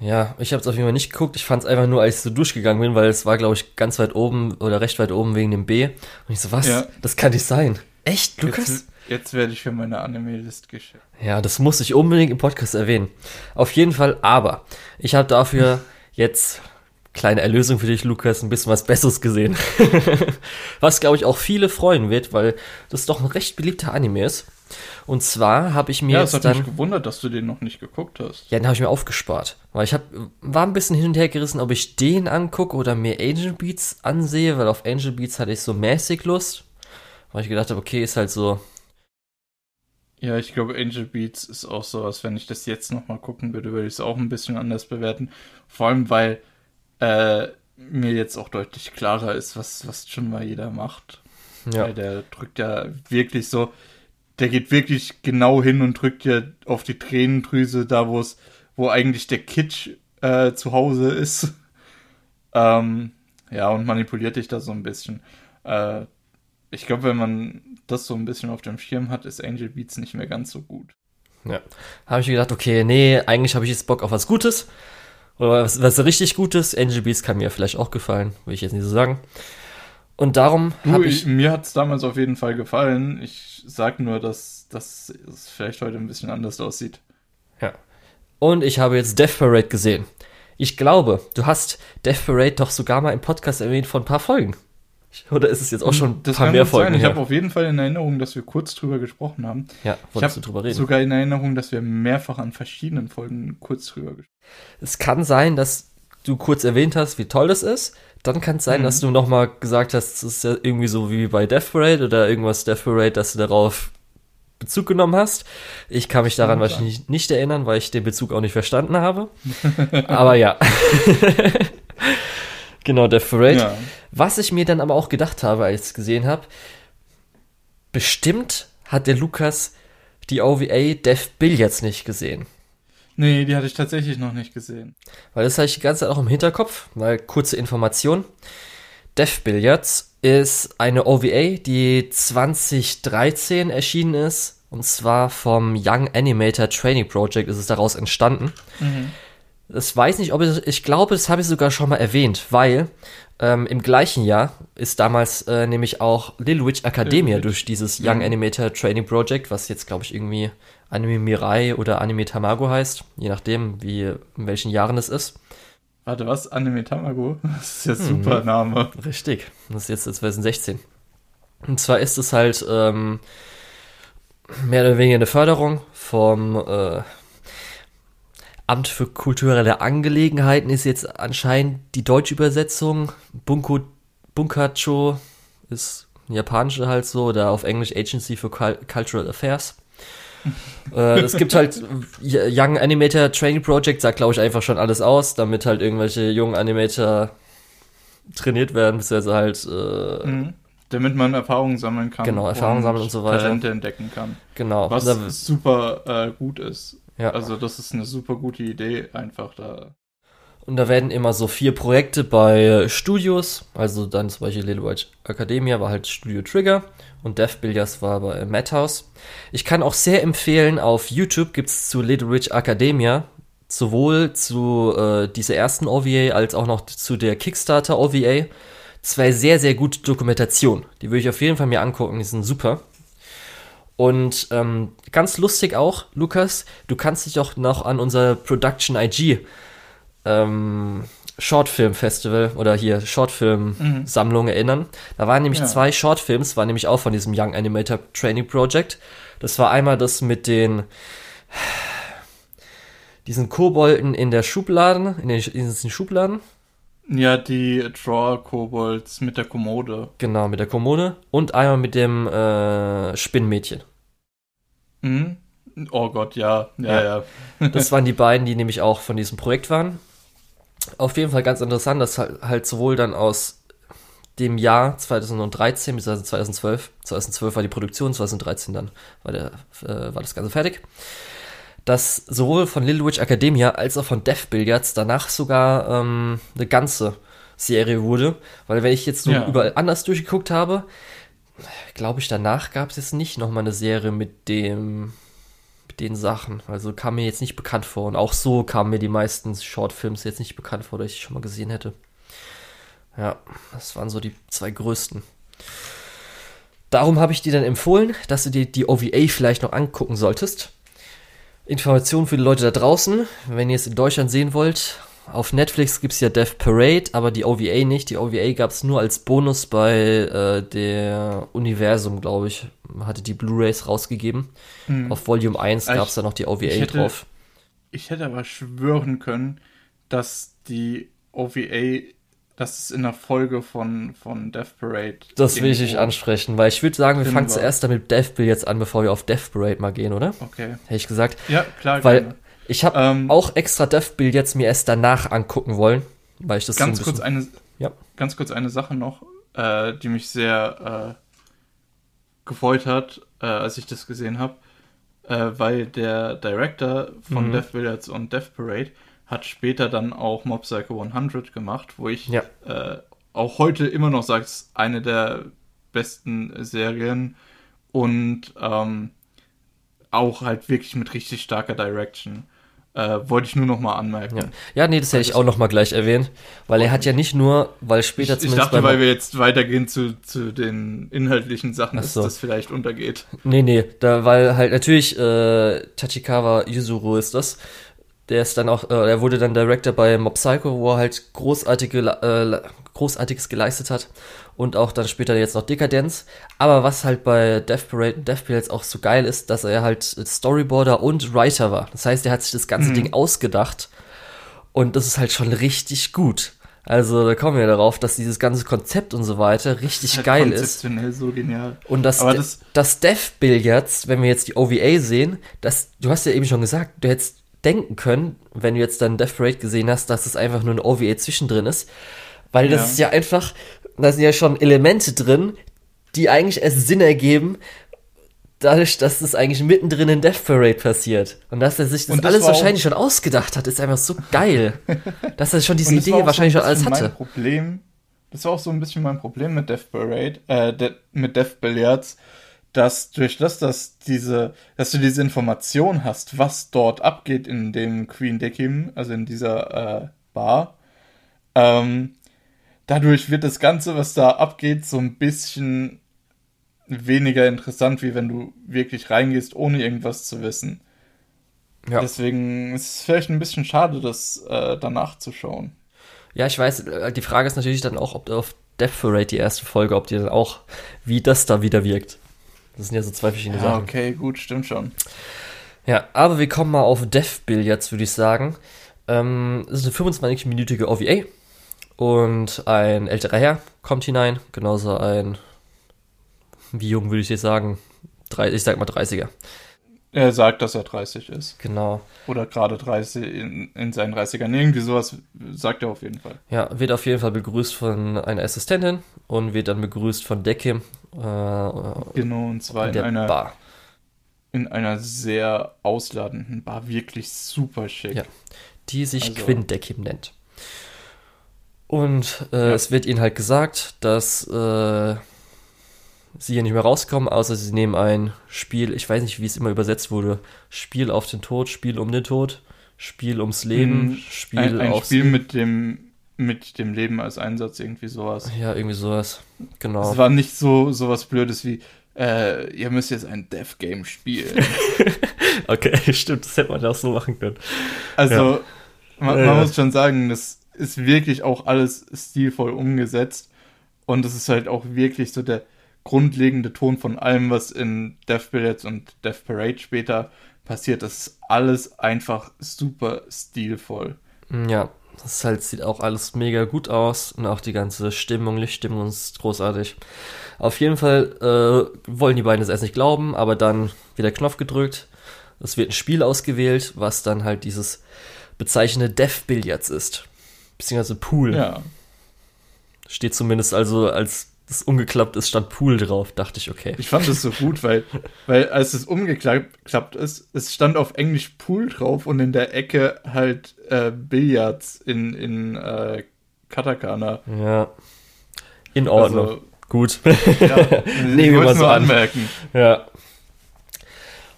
Ja, ich habe es auf jeden Fall nicht geguckt. Ich fand es einfach nur, als ich so durchgegangen bin, weil es war, glaube ich, ganz weit oben oder recht weit oben wegen dem B. Und ich so, was? Ja. Das kann nicht sein. Echt, Lukas? Jetzt, Jetzt werde ich für meine Anime-List geschickt. Ja, das muss ich unbedingt im Podcast erwähnen. Auf jeden Fall, aber ich habe dafür jetzt kleine Erlösung für dich, Lukas, ein bisschen was Besseres gesehen. was, glaube ich, auch viele freuen wird, weil das doch ein recht beliebter Anime ist. Und zwar habe ich mir ja, jetzt hat dann mich gewundert, dass du den noch nicht geguckt hast. Ja, den habe ich mir aufgespart, weil ich hab, war ein bisschen hin und her gerissen, ob ich den angucke oder mir Angel Beats ansehe, weil auf Angel Beats hatte ich so mäßig Lust, weil ich gedacht habe, okay, ist halt so ja, ich glaube, Angel Beats ist auch sowas, wenn ich das jetzt nochmal gucken würde, würde ich es auch ein bisschen anders bewerten. Vor allem, weil äh, mir jetzt auch deutlich klarer ist, was, was schon mal jeder macht. Ja. Weil der drückt ja wirklich so, der geht wirklich genau hin und drückt ja auf die Tränendrüse, da wo es, wo eigentlich der Kitsch äh, zu Hause ist. ähm, ja, und manipuliert dich da so ein bisschen. Äh, ich glaube, wenn man das so ein bisschen auf dem Schirm hat, ist Angel Beats nicht mehr ganz so gut. Ja. Habe ich gedacht, okay, nee, eigentlich habe ich jetzt Bock auf was Gutes. Oder was, was richtig Gutes. Angel Beats kann mir vielleicht auch gefallen, will ich jetzt nicht so sagen. Und darum habe ich. Mir hat es damals auf jeden Fall gefallen. Ich sag nur, dass, dass es vielleicht heute ein bisschen anders aussieht. Ja. Und ich habe jetzt Death Parade gesehen. Ich glaube, du hast Death Parade doch sogar mal im Podcast erwähnt von ein paar Folgen. Oder ist es jetzt auch schon das ein paar mehr Folgen? Ich habe auf jeden Fall in Erinnerung, dass wir kurz drüber gesprochen haben. Ja, ich habe drüber reden. sogar in Erinnerung, dass wir mehrfach an verschiedenen Folgen kurz drüber gesprochen haben. Es kann sein, dass du kurz erwähnt hast, wie toll das ist, Dann kann es sein, mhm. dass du nochmal gesagt hast, es ist ja irgendwie so wie bei Death Parade oder irgendwas Death Parade, dass du darauf Bezug genommen hast. Ich kann mich daran wahrscheinlich nicht erinnern, weil ich den Bezug auch nicht verstanden habe. aber ja. genau, Death Parade. Ja. Was ich mir dann aber auch gedacht habe, als ich es gesehen habe, bestimmt hat der Lukas die OVA Death Billiards nicht gesehen. Nee, die hatte ich tatsächlich noch nicht gesehen. Weil das habe ich die ganze Zeit auch im Hinterkopf, weil kurze Information. Death Billiards ist eine OVA, die 2013 erschienen ist. Und zwar vom Young Animator Training Project ist es daraus entstanden. Mhm. Das weiß nicht, ob ich, ich glaube, das habe ich sogar schon mal erwähnt, weil ähm, im gleichen Jahr ist damals äh, nämlich auch Little Witch Academia Little durch dieses Young mhm. Animator Training Project, was jetzt, glaube ich, irgendwie Anime Mirai oder Anime Tamago heißt, je nachdem, wie in welchen Jahren es ist. Warte, was? Anime Tamago? Das ist ja hm, super Name. Richtig, das ist jetzt 2016. Und zwar ist es halt ähm, mehr oder weniger eine Förderung vom äh, Amt für kulturelle Angelegenheiten ist jetzt anscheinend die deutsche Übersetzung. Bunko, Bunkacho ist japanische halt so, oder auf Englisch Agency for Cultural Affairs äh, es gibt halt Young Animator Training Project, sagt glaube ich einfach schon alles aus, damit halt irgendwelche jungen Animator trainiert werden, beziehungsweise halt. Äh, mhm. Damit man Erfahrungen sammeln kann. Genau, Erfahrungen sammeln und so weiter. Talente entdecken kann. Genau. Was da, super äh, gut ist. Ja. Also, das ist eine super gute Idee, einfach da. Und da werden immer so vier Projekte bei Studios, also dann zum Beispiel Little White Academia war halt Studio Trigger und Death Billiards war bei Madhouse. Ich kann auch sehr empfehlen, auf YouTube gibt es zu Little Rich Academia sowohl zu äh, dieser ersten OVA als auch noch zu der Kickstarter OVA zwei sehr, sehr gute Dokumentationen. Die würde ich auf jeden Fall mir angucken, die sind super. Und ähm, ganz lustig auch, Lukas, du kannst dich auch noch an unser Production IG ähm, Shortfilm Festival oder hier Shortfilm Sammlung mhm. erinnern. Da waren nämlich ja. zwei Shortfilms, war nämlich auch von diesem Young Animator Training Project. Das war einmal das mit den diesen Kobolden in der Schubladen, in den, in den Schubladen. Ja, die Draw-Kobolds mit der Kommode. Genau, mit der Kommode. Und einmal mit dem äh, Spinnmädchen. Mhm. Oh Gott, ja. Ja, ja. ja. das waren die beiden, die nämlich auch von diesem Projekt waren auf jeden Fall ganz interessant, dass halt, halt sowohl dann aus dem Jahr 2013 bis 2012, 2012 war die Produktion, 2013 dann war, der, äh, war das Ganze fertig, dass sowohl von Little Witch Academia als auch von Death Billiards danach sogar ähm, eine ganze Serie wurde, weil wenn ich jetzt so ja. überall anders durchgeguckt habe, glaube ich, danach gab es jetzt nicht nochmal eine Serie mit dem den Sachen. Also kam mir jetzt nicht bekannt vor. Und auch so kamen mir die meisten Shortfilms jetzt nicht bekannt vor, dass ich schon mal gesehen hätte. Ja, das waren so die zwei größten. Darum habe ich dir dann empfohlen, dass du dir die OVA vielleicht noch angucken solltest. Informationen für die Leute da draußen. Wenn ihr es in Deutschland sehen wollt, auf Netflix gibt es ja Death Parade, aber die OVA nicht. Die OVA gab es nur als Bonus bei äh, der Universum, glaube ich. Hatte die Blu-Rays rausgegeben. Mhm. Auf Volume 1 gab es da noch die OVA hätte, drauf. Ich hätte aber schwören können, dass die OVA, dass es in der Folge von, von Death Parade. Das will ich nicht ansprechen, weil ich würde sagen, wir fangen zuerst damit Death Bill jetzt an, bevor wir auf Death Parade mal gehen, oder? Okay. Hätte ich gesagt. Ja, klar. Weil gerne ich habe ähm, auch extra Death Bill jetzt mir erst danach angucken wollen, weil ich das ganz so ein kurz eine ja. ganz kurz eine Sache noch, äh, die mich sehr äh, gefreut hat, äh, als ich das gesehen habe, äh, weil der Director von mhm. Death Billiards und Death Parade hat später dann auch Mob Psycho 100 gemacht, wo ich ja. Äh, auch heute immer noch sage, es ist eine der besten Serien und ähm, auch halt wirklich mit richtig starker Direction. Äh, wollte ich nur noch mal anmerken. Ja, ja nee, das hätte ich auch noch mal gleich erwähnt, weil er hat ja nicht nur, weil später ich, zumindest. Ich dachte, weil wir jetzt weitergehen zu, zu den inhaltlichen Sachen, so. dass das vielleicht untergeht. Nee, nee, da, weil halt natürlich äh, Tachikawa Yuzuru ist das. Der ist dann auch, äh, er wurde dann Director bei Mob Psycho, wo er halt großartige, äh, Großartiges geleistet hat und auch dann später jetzt noch Dekadenz. Aber was halt bei Death Parade und Death Parade auch so geil ist, dass er halt Storyboarder und Writer war. Das heißt, er hat sich das ganze mhm. Ding ausgedacht und das ist halt schon richtig gut. Also da kommen wir darauf, dass dieses ganze Konzept und so weiter richtig halt geil ist. so genial. Und das, das, das Death Billiards, wenn wir jetzt die OVA sehen, das, du hast ja eben schon gesagt, du hättest denken können, wenn du jetzt dann Death Parade gesehen hast, dass es einfach nur eine OVA zwischendrin ist. Weil das ja. ist ja einfach, da sind ja schon Elemente drin, die eigentlich erst Sinn ergeben, dadurch, dass es eigentlich mittendrin in Death Parade passiert. Und dass er sich das, das alles wahrscheinlich schon ausgedacht hat, ist einfach so geil. dass er schon diese Idee wahrscheinlich so schon alles hatte. Mein Problem, das war auch so ein bisschen mein Problem mit Death Parade, äh, de mit Death Billiards, dass durch das, dass diese, dass du diese Information hast, was dort abgeht in dem Queen Dekim, also in dieser äh, Bar, ähm, dadurch wird das Ganze, was da abgeht, so ein bisschen weniger interessant, wie wenn du wirklich reingehst, ohne irgendwas zu wissen. Ja. Deswegen ist es vielleicht ein bisschen schade, das äh, danach zu schauen. Ja, ich weiß, äh, die Frage ist natürlich dann auch, ob auf Death Parade die erste Folge, ob die dann auch, wie das da wieder wirkt. Das sind ja so zwei verschiedene ja, Sachen. Okay, gut, stimmt schon. Ja, aber wir kommen mal auf Death Bill jetzt, würde ich sagen. Ähm, es ist eine 25-minütige OVA und ein älterer Herr kommt hinein, genauso ein wie jung würde ich jetzt sagen? Drei, ich sag mal 30er. Er sagt, dass er 30 ist. Genau. Oder gerade 30 in, in seinen 30ern. Irgendwie sowas sagt er auf jeden Fall. Ja, wird auf jeden Fall begrüßt von einer Assistentin und wird dann begrüßt von Deckim. Äh, genau, und zwar in, in einer Bar. In einer sehr ausladenden Bar. Wirklich super schick. Ja, die sich also, Quinn Deckim nennt. Und äh, ja. es wird ihnen halt gesagt, dass äh, sie hier nicht mehr rauskommen, außer sie nehmen ein Spiel, ich weiß nicht, wie es immer übersetzt wurde, Spiel auf den Tod, Spiel um den Tod, Spiel ums Leben, hm, Spiel ein, ein Spiel mit dem mit dem Leben als Einsatz, irgendwie sowas. Ja, irgendwie sowas. Genau. Es war nicht so sowas Blödes wie, äh, ihr müsst jetzt ein Death Game spielen. okay, stimmt, das hätte man auch so machen können. Also, ja. man, man ja. muss schon sagen, das ist wirklich auch alles stilvoll umgesetzt. Und es ist halt auch wirklich so der, grundlegende Ton von allem, was in Death Billiards und Death Parade später passiert. Das ist alles einfach super stilvoll. Ja, das halt sieht auch alles mega gut aus und auch die ganze Stimmung, Lichtstimmung ist großartig. Auf jeden Fall äh, wollen die beiden das erst nicht glauben, aber dann wird der Knopf gedrückt. Es wird ein Spiel ausgewählt, was dann halt dieses bezeichnete Death Billiards ist. Beziehungsweise Pool. Ja. Steht zumindest also als das umgeklappt ist, stand Pool drauf. Dachte ich, okay. Ich fand das so gut, weil, weil als es umgeklappt ist, es stand auf Englisch Pool drauf und in der Ecke halt äh, Billards in, in äh, Katakana. Ja. In Ordnung. Also, gut. Ja, Nehmen wir mal so an. anmerken. Ja.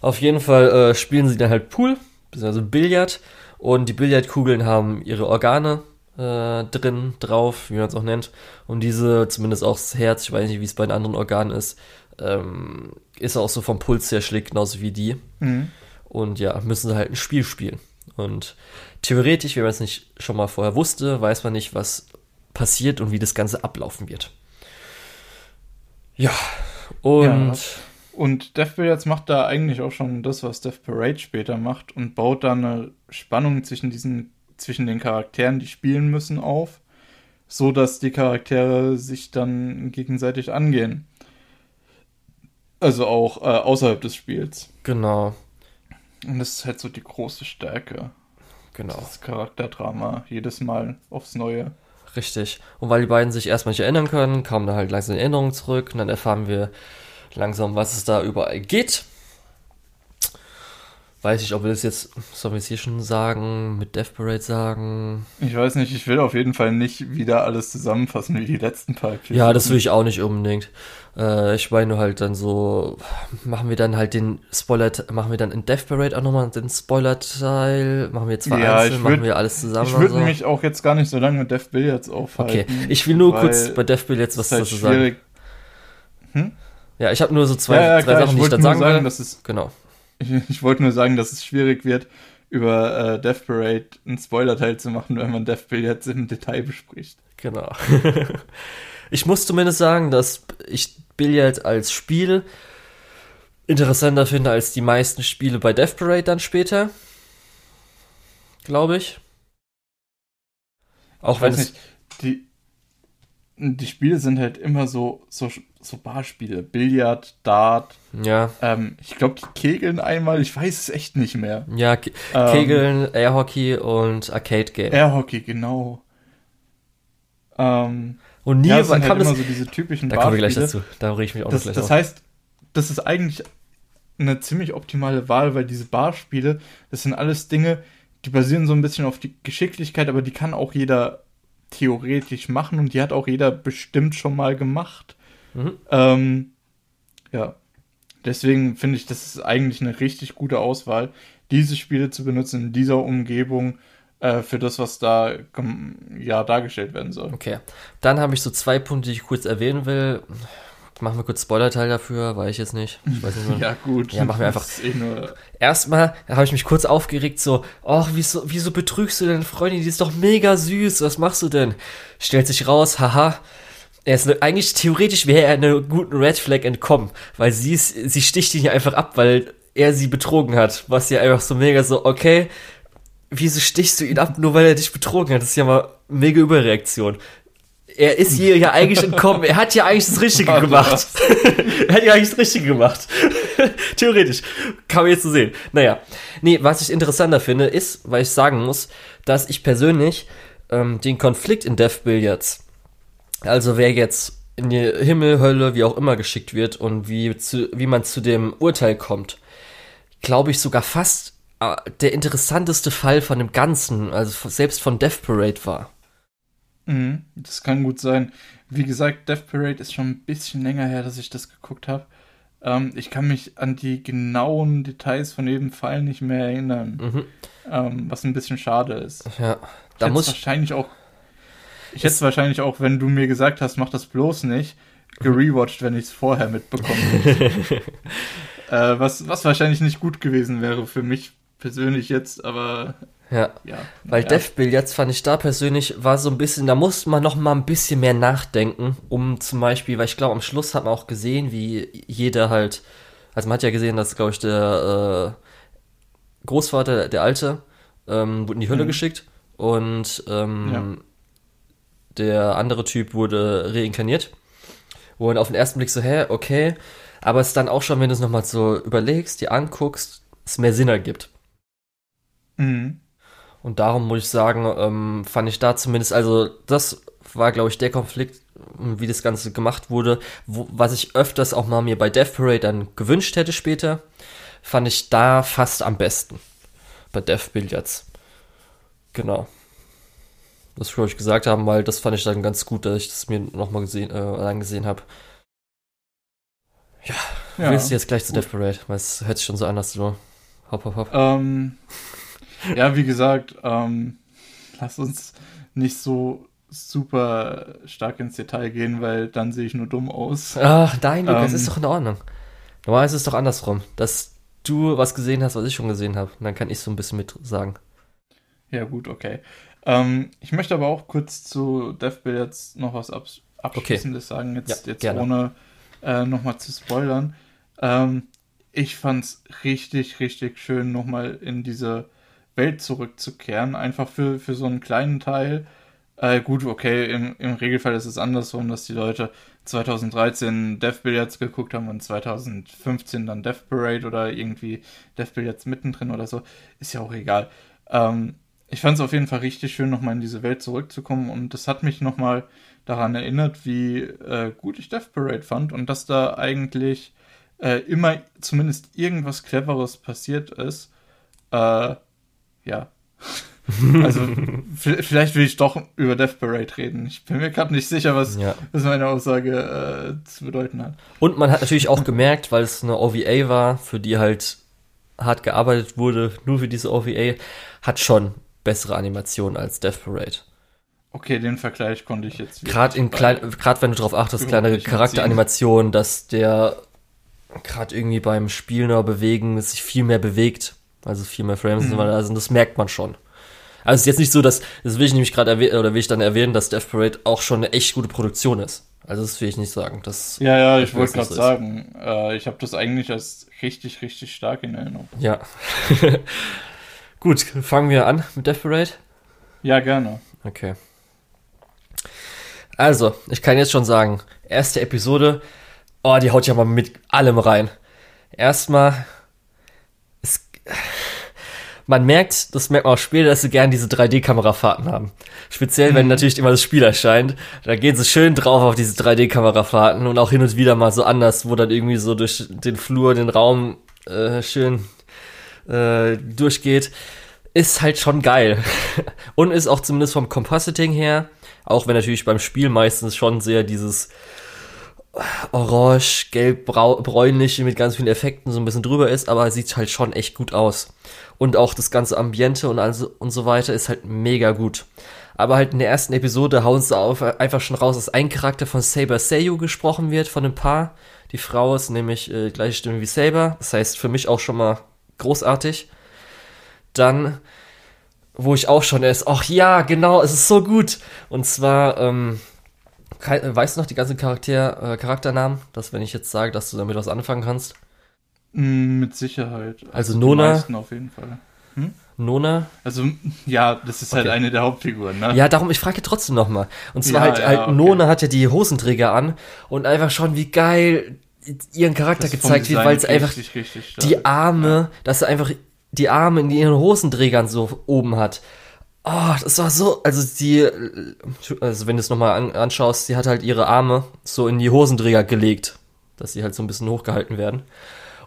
Auf jeden Fall äh, spielen sie dann halt Pool, also Billard. Und die Billardkugeln haben ihre Organe äh, drin, drauf, wie man es auch nennt. Und diese, zumindest auch das Herz, ich weiß nicht, wie es bei den anderen Organen ist, ähm, ist auch so vom Puls her schlägt, genauso wie die. Mhm. Und ja, müssen sie halt ein Spiel spielen. Und theoretisch, wenn man es nicht schon mal vorher wusste, weiß man nicht, was passiert und wie das Ganze ablaufen wird. Ja, und. Ja, und Death Billiards macht da eigentlich auch schon das, was Death Parade später macht und baut da eine Spannung zwischen diesen zwischen den Charakteren, die spielen müssen, auf, so dass die Charaktere sich dann gegenseitig angehen. Also auch äh, außerhalb des Spiels. Genau. Und das ist halt so die große Stärke. Genau. Das Charakterdrama, jedes Mal aufs Neue. Richtig. Und weil die beiden sich erstmal nicht erinnern können, kamen da halt langsam Erinnerungen zurück und dann erfahren wir langsam, was es da überall geht. Weiß ich, ob wir das jetzt, sollen wir es hier schon sagen, mit Death Parade sagen? Ich weiß nicht, ich will auf jeden Fall nicht wieder alles zusammenfassen wie die letzten paar Episoden. Ja, das will ich auch nicht unbedingt. Äh, ich meine nur halt dann so, machen wir dann halt den Spoiler, machen wir dann in Death Parade auch nochmal den Spoiler-Teil, machen wir zwei ja, einzeln, würd, machen wir alles zusammen. Ich würde so. mich auch jetzt gar nicht so lange mit Death Billiards aufhalten. Okay, ich will nur kurz bei Death Billiards was halt dazu sagen. Hm? Ja, ich habe nur so zwei, ja, ja, drei klar, Sachen, die ich dann sagen, sagen will. Das ist, genau ich, ich wollte nur sagen, dass es schwierig wird, über äh, Death Parade einen Spoiler-Teil zu machen, wenn man Death Parade im Detail bespricht. Genau. ich muss zumindest sagen, dass ich Billard als Spiel interessanter finde als die meisten Spiele bei Death Parade dann später. Glaube ich. Auch ich wenn es. Nicht, die, die Spiele sind halt immer so, so, so Barspiele. Billard, Dart. Ja. Ähm, ich glaube, die Kegeln einmal, ich weiß es echt nicht mehr. Ja, Ke ähm, Kegeln, Airhockey und Arcade Game. Airhockey, genau. Ähm, und nie ja, halt kam das, so diese typischen Da kommen wir gleich dazu. Da rege ich mich auch das, noch gleich Das auf. heißt, das ist eigentlich eine ziemlich optimale Wahl, weil diese Barspiele, das sind alles Dinge, die basieren so ein bisschen auf die Geschicklichkeit, aber die kann auch jeder theoretisch machen und die hat auch jeder bestimmt schon mal gemacht. Mhm. Ähm, ja. Deswegen finde ich, das ist eigentlich eine richtig gute Auswahl, diese Spiele zu benutzen in dieser Umgebung äh, für das, was da ja, dargestellt werden soll. Okay. Dann habe ich so zwei Punkte, die ich kurz erwähnen will. Machen wir kurz Spoilerteil dafür, weiß ich jetzt nicht. Ich weiß nicht ja, gut. Ja, machen wir einfach. Eh Erstmal habe ich mich kurz aufgeregt, so, ach, wieso, wieso betrügst du deine Freundin? Die ist doch mega süß. Was machst du denn? Stellt sich raus, haha. Er ist eine, eigentlich theoretisch wäre er einer guten Red Flag entkommen, weil sie ist, sie sticht ihn ja einfach ab, weil er sie betrogen hat. Was ja einfach so mega so, okay, wieso stichst du ihn ab, nur weil er dich betrogen hat? Das ist ja mal mega Überreaktion er ist hier ja eigentlich entkommen. Er hat ja eigentlich das Richtige gemacht. er hat ja eigentlich das Richtige gemacht. Theoretisch. Kann man jetzt so sehen. Naja. Nee, was ich interessanter finde, ist, weil ich sagen muss, dass ich persönlich ähm, den Konflikt in Death Billiards, also wer jetzt in die Himmel, Hölle, wie auch immer geschickt wird und wie, zu, wie man zu dem Urteil kommt, glaube ich sogar fast äh, der interessanteste Fall von dem Ganzen, also selbst von Death Parade war. Mhm, das kann gut sein. Wie gesagt, Death Parade ist schon ein bisschen länger her, dass ich das geguckt habe. Ähm, ich kann mich an die genauen Details von jedem Fall nicht mehr erinnern. Mhm. Ähm, was ein bisschen schade ist. Ja, da ich muss wahrscheinlich auch. Ich hätte es wahrscheinlich auch, wenn du mir gesagt hast, mach das bloß nicht, gerewatcht, wenn ich es vorher mitbekommen hätte. äh, was, was wahrscheinlich nicht gut gewesen wäre für mich persönlich jetzt, aber ja. ja. Weil ja. Death jetzt fand ich da persönlich war so ein bisschen, da musste man noch mal ein bisschen mehr nachdenken, um zum Beispiel, weil ich glaube, am Schluss hat man auch gesehen, wie jeder halt, also man hat ja gesehen, dass, glaube ich, der äh, Großvater, der Alte, ähm, wurde in die Hölle mhm. geschickt und ähm, ja. der andere Typ wurde reinkarniert. Und auf den ersten Blick so, hä, okay, aber es dann auch schon, wenn du es nochmal so überlegst, dir anguckst, es mehr Sinn ergibt. Mhm. Und darum muss ich sagen, ähm, fand ich da zumindest, also das war, glaube ich, der Konflikt, wie das Ganze gemacht wurde, wo, was ich öfters auch mal mir bei Death Parade dann gewünscht hätte später, fand ich da fast am besten. Bei Death Billiards. Genau. Das wollte ich gesagt haben, weil das fand ich dann ganz gut, dass ich das mir nochmal gesehen, äh, angesehen habe. Ja, ja, willst du jetzt gleich zu Death Parade? Weil es hört sich schon so an, dass du hopp, hopp, hopp. Ähm, ja, wie gesagt, ähm, lass uns nicht so super stark ins Detail gehen, weil dann sehe ich nur dumm aus. Ach, nein, Lukas, ähm, ist doch in Ordnung. Normalerweise ist es doch andersrum, dass du was gesehen hast, was ich schon gesehen habe. Und dann kann ich so ein bisschen mit sagen. Ja, gut, okay. Ähm, ich möchte aber auch kurz zu Deathbill jetzt noch was abs Abschließendes okay. sagen, jetzt, ja, jetzt ohne äh, nochmal zu spoilern. Ähm, ich fand's richtig, richtig schön, nochmal in diese Welt zurückzukehren, einfach für, für so einen kleinen Teil. Äh, gut, okay, im, im Regelfall ist es andersrum, dass die Leute 2013 Death Billiards geguckt haben und 2015 dann Death Parade oder irgendwie Death Billiards mittendrin oder so. Ist ja auch egal. Ähm, ich fand es auf jeden Fall richtig schön, nochmal in diese Welt zurückzukommen und das hat mich nochmal daran erinnert, wie äh, gut ich Death Parade fand und dass da eigentlich äh, immer zumindest irgendwas Cleveres passiert ist. Äh, ja. Also, vielleicht will ich doch über Death Parade reden. Ich bin mir gerade nicht sicher, was, ja. was meine Aussage äh, zu bedeuten hat. Und man hat natürlich auch gemerkt, weil es eine OVA war, für die halt hart gearbeitet wurde, nur für diese OVA, hat schon bessere Animationen als Death Parade. Okay, den Vergleich konnte ich jetzt. Gerade in klein, gerade wenn du darauf achtest, kleinere Charakteranimationen, dass der gerade irgendwie beim Spielen oder Bewegen sich viel mehr bewegt also viel mehr Frames, mhm. also das merkt man schon. Also es ist jetzt nicht so, dass, das will ich nämlich gerade erwähnen, oder will ich dann erwähnen, dass Death Parade auch schon eine echt gute Produktion ist. Also das will ich nicht sagen. Das ja, ja, ich wollte gerade sagen, äh, ich habe das eigentlich als richtig, richtig stark in Erinnerung. Ja. Gut, fangen wir an mit Death Parade. Ja, gerne. Okay. Also, ich kann jetzt schon sagen, erste Episode, oh, die haut ja mal mit allem rein. Erstmal, man merkt, das merkt man auch später, dass sie gern diese 3D-Kamerafahrten haben. Speziell, wenn mhm. natürlich immer das Spiel erscheint, da gehen sie schön drauf auf diese 3D-Kamerafahrten und auch hin und wieder mal so anders, wo dann irgendwie so durch den Flur, den Raum äh, schön äh, durchgeht. Ist halt schon geil. und ist auch zumindest vom Compositing her, auch wenn natürlich beim Spiel meistens schon sehr dieses orange, gelb, bräunliche mit ganz vielen Effekten so ein bisschen drüber ist, aber sieht halt schon echt gut aus. Und auch das ganze Ambiente und, also, und so weiter ist halt mega gut. Aber halt in der ersten Episode hauen sie auf, einfach schon raus, dass ein Charakter von Saber Seiyu gesprochen wird, von einem Paar. Die Frau ist nämlich äh, gleiche Stimme wie Saber. Das heißt für mich auch schon mal großartig. Dann, wo ich auch schon ist, ach ja, genau, es ist so gut. Und zwar, ähm, weißt du noch die ganzen Charakter, äh, Charakternamen? Dass wenn ich jetzt sage, dass du damit was anfangen kannst? Mm, mit Sicherheit. Also, also Nona. auf jeden Fall. Hm? Nona. Also, ja, das ist halt okay. halt eine der Hauptfiguren, ne? Ja, darum, ich frage trotzdem nochmal. Und zwar ja, halt, ja, halt okay. Nona hat ja die Hosenträger an und einfach schon, wie geil ihren Charakter gezeigt wird, weil es einfach richtig die Arme, ja. dass er einfach die Arme in ihren Hosenträgern so oben hat. Oh, das war so, also die, also wenn du es nochmal an, anschaust, sie hat halt ihre Arme so in die Hosenträger gelegt, dass sie halt so ein bisschen hochgehalten werden.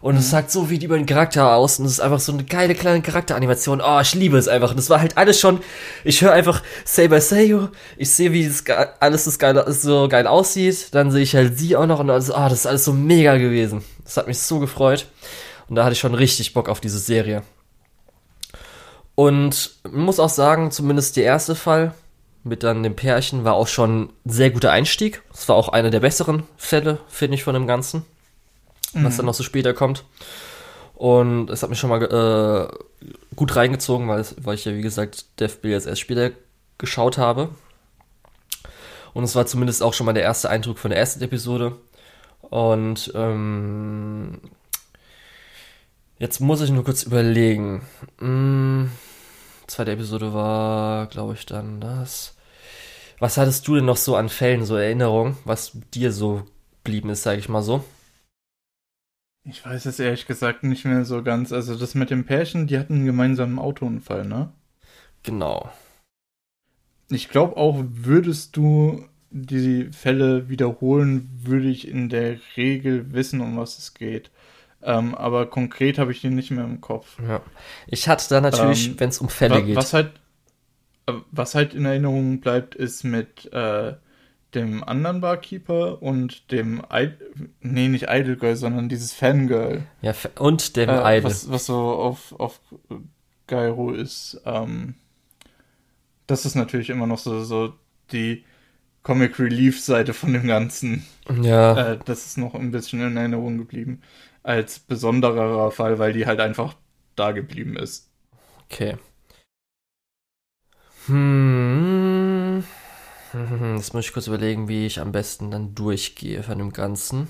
Und mhm. es sagt so viel über den Charakter aus und es ist einfach so eine geile kleine Charakteranimation. Oh, ich liebe es einfach. Und das war halt alles schon, ich höre einfach Say by Seiyu, ich sehe, wie das, alles das geil, so geil aussieht, dann sehe ich halt sie auch noch und also, oh, das ist alles so mega gewesen. Das hat mich so gefreut. Und da hatte ich schon richtig Bock auf diese Serie. Und man muss auch sagen, zumindest der erste Fall mit dann dem Pärchen war auch schon ein sehr guter Einstieg. Es war auch einer der besseren Fälle, finde ich, von dem Ganzen mhm. was dann noch so später kommt. Und es hat mich schon mal äh, gut reingezogen, weil, weil ich ja, wie gesagt, Death Bill jetzt erst später geschaut habe. Und es war zumindest auch schon mal der erste Eindruck von der ersten Episode. Und ähm, jetzt muss ich nur kurz überlegen. Hm, zweite Episode war, glaube ich, dann das. Was hattest du denn noch so an Fällen, so Erinnerungen, was dir so geblieben ist, sage ich mal so? Ich weiß es ehrlich gesagt nicht mehr so ganz. Also das mit dem Pärchen, die hatten einen gemeinsamen Autounfall, ne? Genau. Ich glaube auch, würdest du die Fälle wiederholen, würde ich in der Regel wissen, um was es geht. Ähm, aber konkret habe ich die nicht mehr im Kopf. Ja. Ich hatte da natürlich, ähm, wenn es um Fälle wa geht. Was halt, äh, was halt in Erinnerung bleibt, ist mit äh, dem anderen Barkeeper und dem I nee, nicht Idol Girl, sondern dieses Fangirl. Ja, und dem äh, Idol. Was, was so auf, auf Gyro ist. Ähm, das ist natürlich immer noch so, so die Comic Relief Seite von dem Ganzen. Ja. Äh, das ist noch ein bisschen in Erinnerung geblieben. Als besonderer Fall, weil die halt einfach da geblieben ist. Okay. Hm. Jetzt muss ich kurz überlegen, wie ich am besten dann durchgehe von dem Ganzen.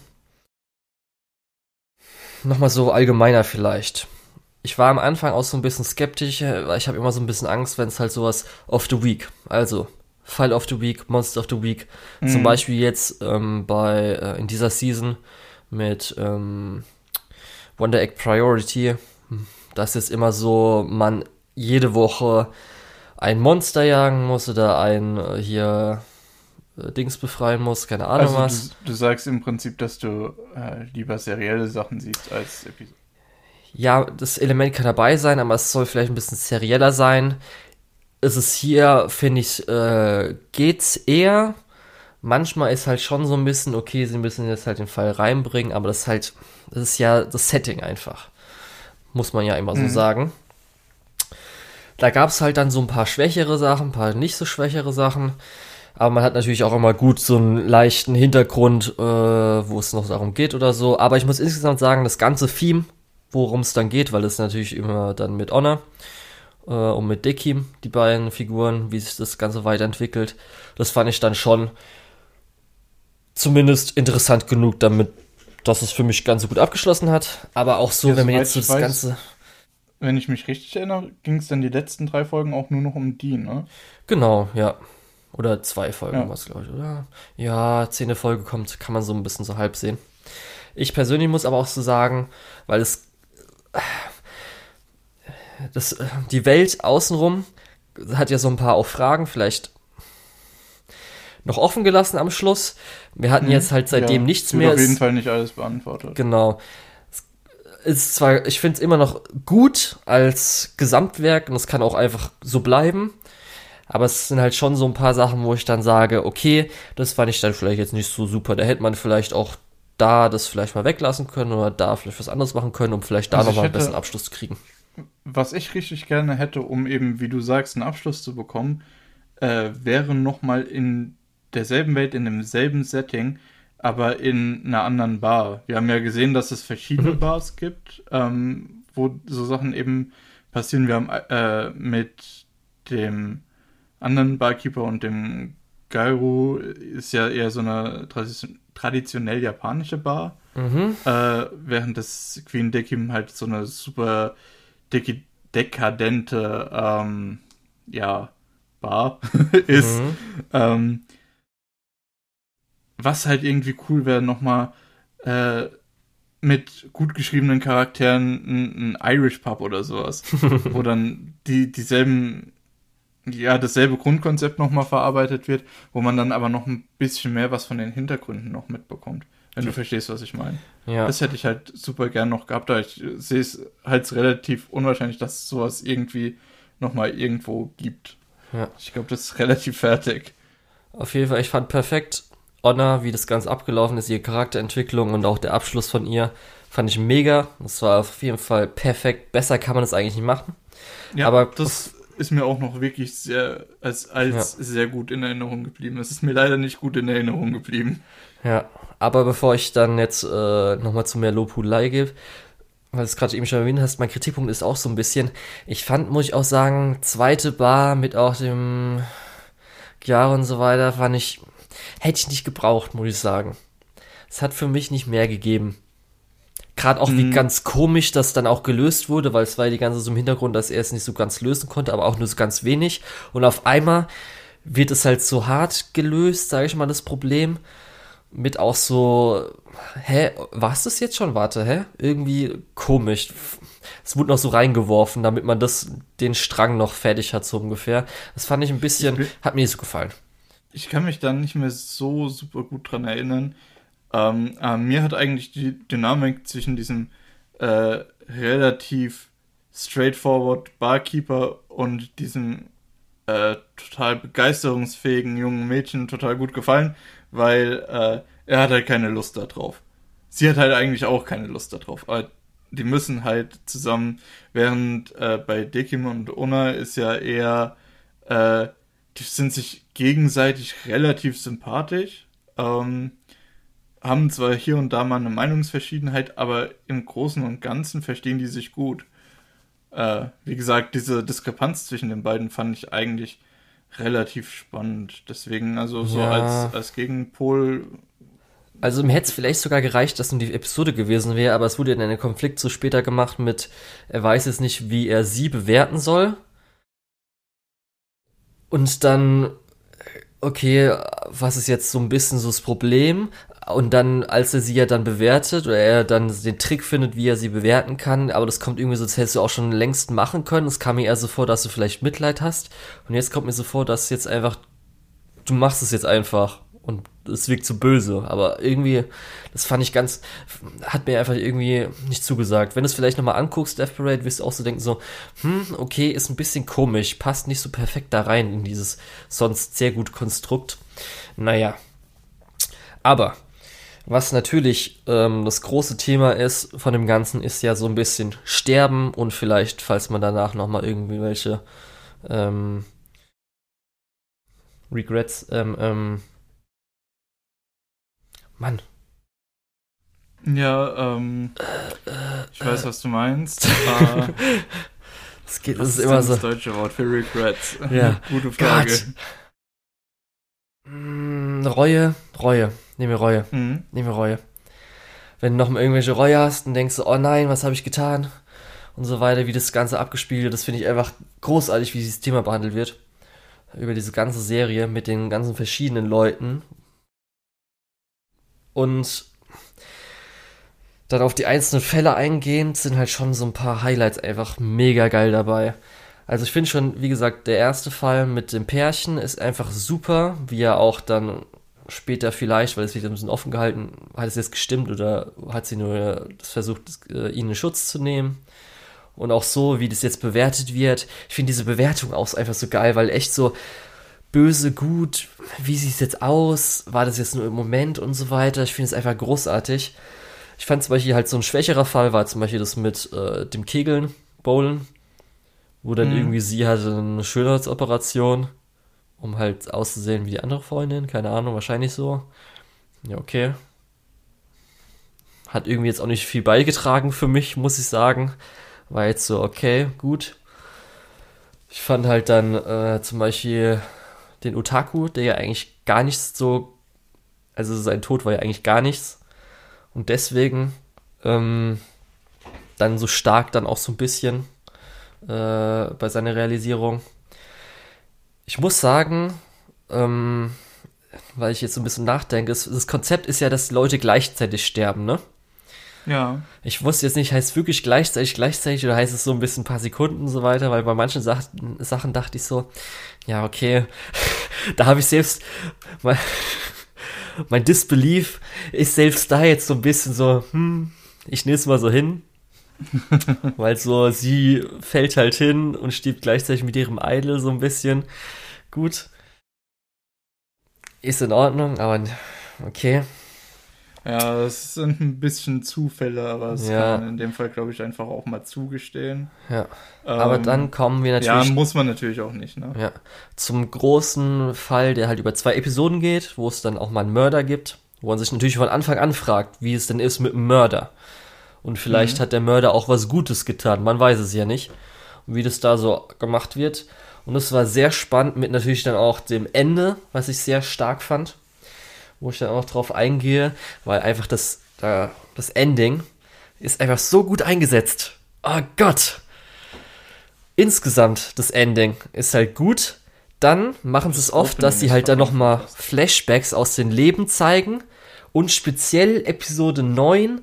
Nochmal so allgemeiner vielleicht. Ich war am Anfang auch so ein bisschen skeptisch, weil ich habe immer so ein bisschen Angst, wenn es halt sowas of the Week, also Fall of the Week, Monster of the Week, mhm. zum Beispiel jetzt ähm, bei äh, in dieser Season mit ähm, Wonder Egg Priority, das ist immer so, man jede Woche ein Monster jagen muss oder ein äh, hier äh, Dings befreien muss, keine Ahnung also was. Du, du, sagst im Prinzip, dass du äh, lieber serielle Sachen siehst als Episode. Ja, das Element kann dabei sein, aber es soll vielleicht ein bisschen serieller sein. Es ist hier, finde ich, äh, geht's eher. Manchmal ist halt schon so ein bisschen, okay, sie müssen jetzt halt den Fall reinbringen, aber das ist halt, das ist ja das Setting einfach. Muss man ja immer mhm. so sagen. Da gab es halt dann so ein paar schwächere Sachen, ein paar nicht so schwächere Sachen. Aber man hat natürlich auch immer gut so einen leichten Hintergrund, äh, wo es noch darum geht oder so. Aber ich muss insgesamt sagen, das ganze Theme, worum es dann geht, weil es natürlich immer dann mit Honor äh, und mit Dekim, die beiden Figuren, wie sich das Ganze weiterentwickelt, das fand ich dann schon zumindest interessant genug, damit, dass es für mich ganz so gut abgeschlossen hat. Aber auch so, ja, wenn man jetzt so das weiß, Ganze wenn ich mich richtig erinnere, ging es dann die letzten drei Folgen auch nur noch um die, ne? Genau, ja. Oder zwei Folgen, ja. was glaube ich, oder? Ja, zehnte Folge kommt, kann man so ein bisschen so halb sehen. Ich persönlich muss aber auch so sagen, weil es das, die Welt außenrum hat ja so ein paar auch Fragen, vielleicht noch offen gelassen am Schluss. Wir hatten mhm. jetzt halt seitdem ja, nichts mehr. Auf jeden Fall nicht alles beantwortet. Genau. Es ist zwar, ich finde es immer noch gut als Gesamtwerk und es kann auch einfach so bleiben. Aber es sind halt schon so ein paar Sachen, wo ich dann sage, okay, das fand ich dann vielleicht jetzt nicht so super. Da hätte man vielleicht auch da das vielleicht mal weglassen können oder da vielleicht was anderes machen können, um vielleicht da also nochmal einen besseren Abschluss zu kriegen. Was ich richtig gerne hätte, um eben, wie du sagst, einen Abschluss zu bekommen, äh, wäre nochmal in derselben Welt, in demselben Setting, aber in einer anderen Bar. Wir haben ja gesehen, dass es verschiedene mhm. Bars gibt, ähm, wo so Sachen eben passieren. Wir haben äh, mit dem anderen Barkeeper und dem Gairu ist ja eher so eine traditionell japanische Bar, mhm. äh, während das Queen Dekim halt so eine super dek dekadente ähm, ja, Bar ist. Mhm. Ähm, was halt irgendwie cool wäre, nochmal äh, mit gut geschriebenen Charakteren ein, ein Irish Pub oder sowas, wo dann die dieselben ja, dasselbe Grundkonzept nochmal verarbeitet wird, wo man dann aber noch ein bisschen mehr was von den Hintergründen noch mitbekommt. Wenn du verstehst, was ich meine. Ja. Das hätte ich halt super gern noch gehabt, da ich sehe es halt relativ unwahrscheinlich, dass es sowas irgendwie nochmal irgendwo gibt. Ja. Ich glaube, das ist relativ fertig. Auf jeden Fall, ich fand perfekt Honor, wie das Ganze abgelaufen ist, ihre Charakterentwicklung und auch der Abschluss von ihr, fand ich mega. Das war auf jeden Fall perfekt. Besser kann man das eigentlich nicht machen. Ja, aber das ist mir auch noch wirklich sehr als, als ja. sehr gut in Erinnerung geblieben. Es ist mir leider nicht gut in Erinnerung geblieben. Ja, aber bevor ich dann jetzt äh, nochmal zu mehr Lobhudelei gebe, weil du es gerade eben schon erwähnt hast, mein Kritikpunkt ist auch so ein bisschen, ich fand, muss ich auch sagen, zweite Bar mit auch dem Jahr und so weiter, fand ich, hätte ich nicht gebraucht, muss ich sagen. Es hat für mich nicht mehr gegeben. Gerade auch, mhm. wie ganz komisch das dann auch gelöst wurde, weil es war die ganze so im Hintergrund, dass er es nicht so ganz lösen konnte, aber auch nur so ganz wenig. Und auf einmal wird es halt so hart gelöst, sage ich mal, das Problem. Mit auch so, hä, war es das jetzt schon? Warte, hä? Irgendwie komisch. Es wurde noch so reingeworfen, damit man das, den Strang noch fertig hat, so ungefähr. Das fand ich ein bisschen, hat mir nicht so gefallen. Ich kann mich da nicht mehr so super gut dran erinnern. Ähm, äh, mir hat eigentlich die Dynamik zwischen diesem äh, relativ straightforward Barkeeper und diesem äh, total begeisterungsfähigen jungen Mädchen total gut gefallen, weil äh, er hat halt keine Lust darauf. Sie hat halt eigentlich auch keine Lust darauf. Aber die müssen halt zusammen, während äh, bei Dekim und Una ist ja eher, äh, die sind sich gegenseitig relativ sympathisch. Ähm, haben zwar hier und da mal eine Meinungsverschiedenheit, aber im Großen und Ganzen verstehen die sich gut. Äh, wie gesagt, diese Diskrepanz zwischen den beiden fand ich eigentlich relativ spannend. Deswegen, also so ja. als, als Gegenpol. Also mir hätte es vielleicht sogar gereicht, dass nun die Episode gewesen wäre, aber es wurde in einem Konflikt so später gemacht mit, er weiß jetzt nicht, wie er sie bewerten soll. Und dann okay, was ist jetzt so ein bisschen so das Problem? Und dann, als er sie ja dann bewertet oder er dann den Trick findet, wie er sie bewerten kann, aber das kommt irgendwie so, das hättest du auch schon längst machen können. Es kam mir eher so vor, dass du vielleicht Mitleid hast. Und jetzt kommt mir so vor, dass jetzt einfach, du machst es jetzt einfach und es wirkt so böse. Aber irgendwie, das fand ich ganz, hat mir einfach irgendwie nicht zugesagt. Wenn du es vielleicht nochmal anguckst, Death Parade, wirst du auch so denken, so, hm, okay, ist ein bisschen komisch, passt nicht so perfekt da rein in dieses sonst sehr gut Konstrukt. Naja. Aber was natürlich ähm, das große Thema ist von dem Ganzen, ist ja so ein bisschen Sterben und vielleicht, falls man danach nochmal irgendwie welche ähm, Regrets, ähm, ähm, Mann. Ja, ähm, ich weiß, was du meinst. das geht, das ist, ist immer so. Das deutsche Wort für Regrets. Ja. Gute Frage. Mm, Reue, Reue. Nehmen wir Reue. Mhm. Nehmen wir Reue. Wenn du noch mal irgendwelche Reue hast und denkst, oh nein, was habe ich getan? Und so weiter, wie das Ganze abgespielt wird, das finde ich einfach großartig, wie dieses Thema behandelt wird. über diese ganze Serie mit den ganzen verschiedenen Leuten. Und dann auf die einzelnen Fälle eingehend sind halt schon so ein paar Highlights einfach mega geil dabei. Also ich finde schon, wie gesagt, der erste Fall mit dem Pärchen ist einfach super, wie er auch dann später vielleicht, weil es wieder ein bisschen offen gehalten, hat es jetzt gestimmt oder hat sie nur versucht, äh, ihnen Schutz zu nehmen. Und auch so, wie das jetzt bewertet wird. Ich finde diese Bewertung auch einfach so geil, weil echt so böse, gut, wie sieht es jetzt aus? War das jetzt nur im Moment und so weiter? Ich finde es einfach großartig. Ich fand zum Beispiel halt so ein schwächerer Fall war zum Beispiel das mit äh, dem Kegeln, Bowlen, wo dann mhm. irgendwie sie hatte eine Schönheitsoperation, um halt auszusehen wie die andere Freundin, keine Ahnung, wahrscheinlich so. Ja, okay. Hat irgendwie jetzt auch nicht viel beigetragen für mich, muss ich sagen. War jetzt so, okay, gut. Ich fand halt dann äh, zum Beispiel den Utaku, der ja eigentlich gar nichts so, also sein Tod war ja eigentlich gar nichts. Und deswegen ähm, dann so stark dann auch so ein bisschen äh, bei seiner Realisierung. Ich muss sagen, ähm, weil ich jetzt so ein bisschen nachdenke, das Konzept ist ja, dass Leute gleichzeitig sterben, ne? Ja. Ich wusste jetzt nicht, heißt es wirklich gleichzeitig, gleichzeitig oder heißt es so ein bisschen ein paar Sekunden und so weiter, weil bei manchen Sach Sachen dachte ich so, ja, okay, da habe ich selbst, mein, mein Disbelief ist selbst da jetzt so ein bisschen so, hm, ich nehme es mal so hin. Weil so, sie fällt halt hin und stirbt gleichzeitig mit ihrem Idol so ein bisschen. Gut. Ist in Ordnung, aber okay. Ja, das sind ein bisschen Zufälle, aber das ja. kann man in dem Fall, glaube ich, einfach auch mal zugestehen. Ja. Ähm, aber dann kommen wir natürlich. Ja, muss man natürlich auch nicht, ne? Ja. Zum großen Fall, der halt über zwei Episoden geht, wo es dann auch mal einen Mörder gibt, wo man sich natürlich von Anfang an fragt, wie es denn ist mit einem Mörder. Und vielleicht mhm. hat der Mörder auch was Gutes getan, man weiß es ja nicht. Und wie das da so gemacht wird. Und es war sehr spannend mit natürlich dann auch dem Ende, was ich sehr stark fand. Wo ich dann auch drauf eingehe, weil einfach das, äh, das Ending ist einfach so gut eingesetzt. Oh Gott! Insgesamt das Ending ist halt gut. Dann machen sie es oft, dass sie halt dann nochmal Flashbacks aus den Leben zeigen. Und speziell Episode 9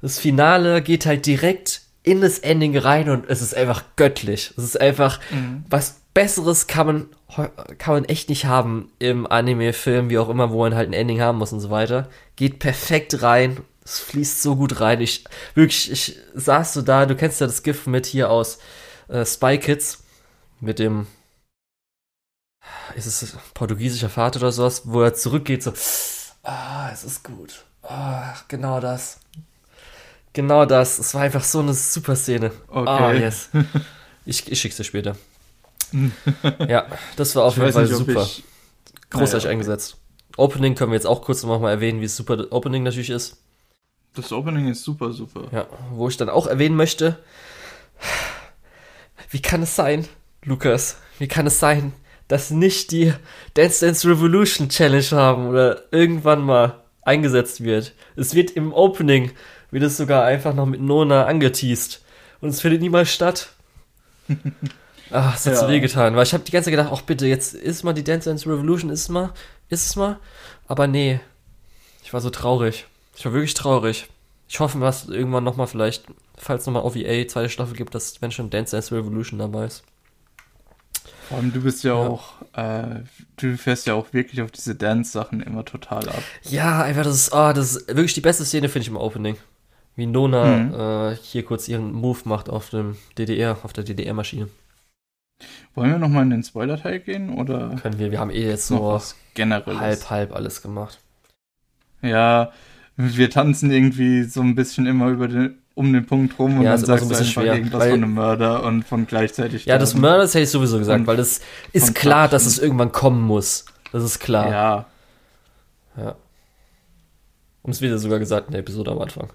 das Finale geht halt direkt in das Ending rein und es ist einfach göttlich. Es ist einfach, mhm. was Besseres kann man, kann man echt nicht haben im Anime-Film, wie auch immer, wo man halt ein Ending haben muss und so weiter. Geht perfekt rein. Es fließt so gut rein. Ich, wirklich, ich saß so da, du kennst ja das Gift mit hier aus äh, Spy Kids, mit dem, ist es portugiesischer Vater oder sowas, wo er zurückgeht, so, ah, es ist gut. Ah, genau das. Genau das. Es war einfach so eine super Szene. Okay. Ah, yes. Ich, ich schick's dir später. ja, das war auf jeden Fall super. Ich... Großartig naja, okay. eingesetzt. Opening können wir jetzt auch kurz nochmal erwähnen, wie super das Opening natürlich ist. Das Opening ist super, super. Ja, wo ich dann auch erwähnen möchte, wie kann es sein, Lukas, wie kann es sein, dass nicht die Dance Dance Revolution Challenge haben oder irgendwann mal eingesetzt wird? Es wird im Opening wird es sogar einfach noch mit Nona angeteased. Und es findet niemals statt. Ach, es hat ja. so wehgetan. Weil ich habe die ganze Zeit gedacht, ach bitte, jetzt ist mal die Dance Dance Revolution, ist es mal, ist es mal. Aber nee. Ich war so traurig. Ich war wirklich traurig. Ich hoffe, dass irgendwann nochmal vielleicht, falls nochmal OVA zweite Staffel gibt, dass wenn schon Dance Dance Revolution dabei ist. Vor allem, du bist ja, ja. auch, äh, du fährst ja auch wirklich auf diese Dance-Sachen immer total ab. Ja, einfach, das ist, oh, das ist wirklich die beste Szene, finde ich, im Opening wie Nona mhm. äh, hier kurz ihren Move macht auf dem DDR, auf der DDR-Maschine. Wollen wir nochmal in den Spoiler-Teil gehen oder? Können wir, wir haben eh jetzt so halb, halb alles gemacht. Ja, wir tanzen irgendwie so ein bisschen immer über den, um den Punkt rum und ja, dann sagst so ein bisschen du einfach irgendwas weil, von einem Mörder und von gleichzeitig. Ja, das Mörder, hätte ich sowieso gesagt, weil das ist klar, dass es irgendwann kommen muss. Das ist klar. Ja. Ja. Und es wird ja sogar gesagt in der Episode am Anfang.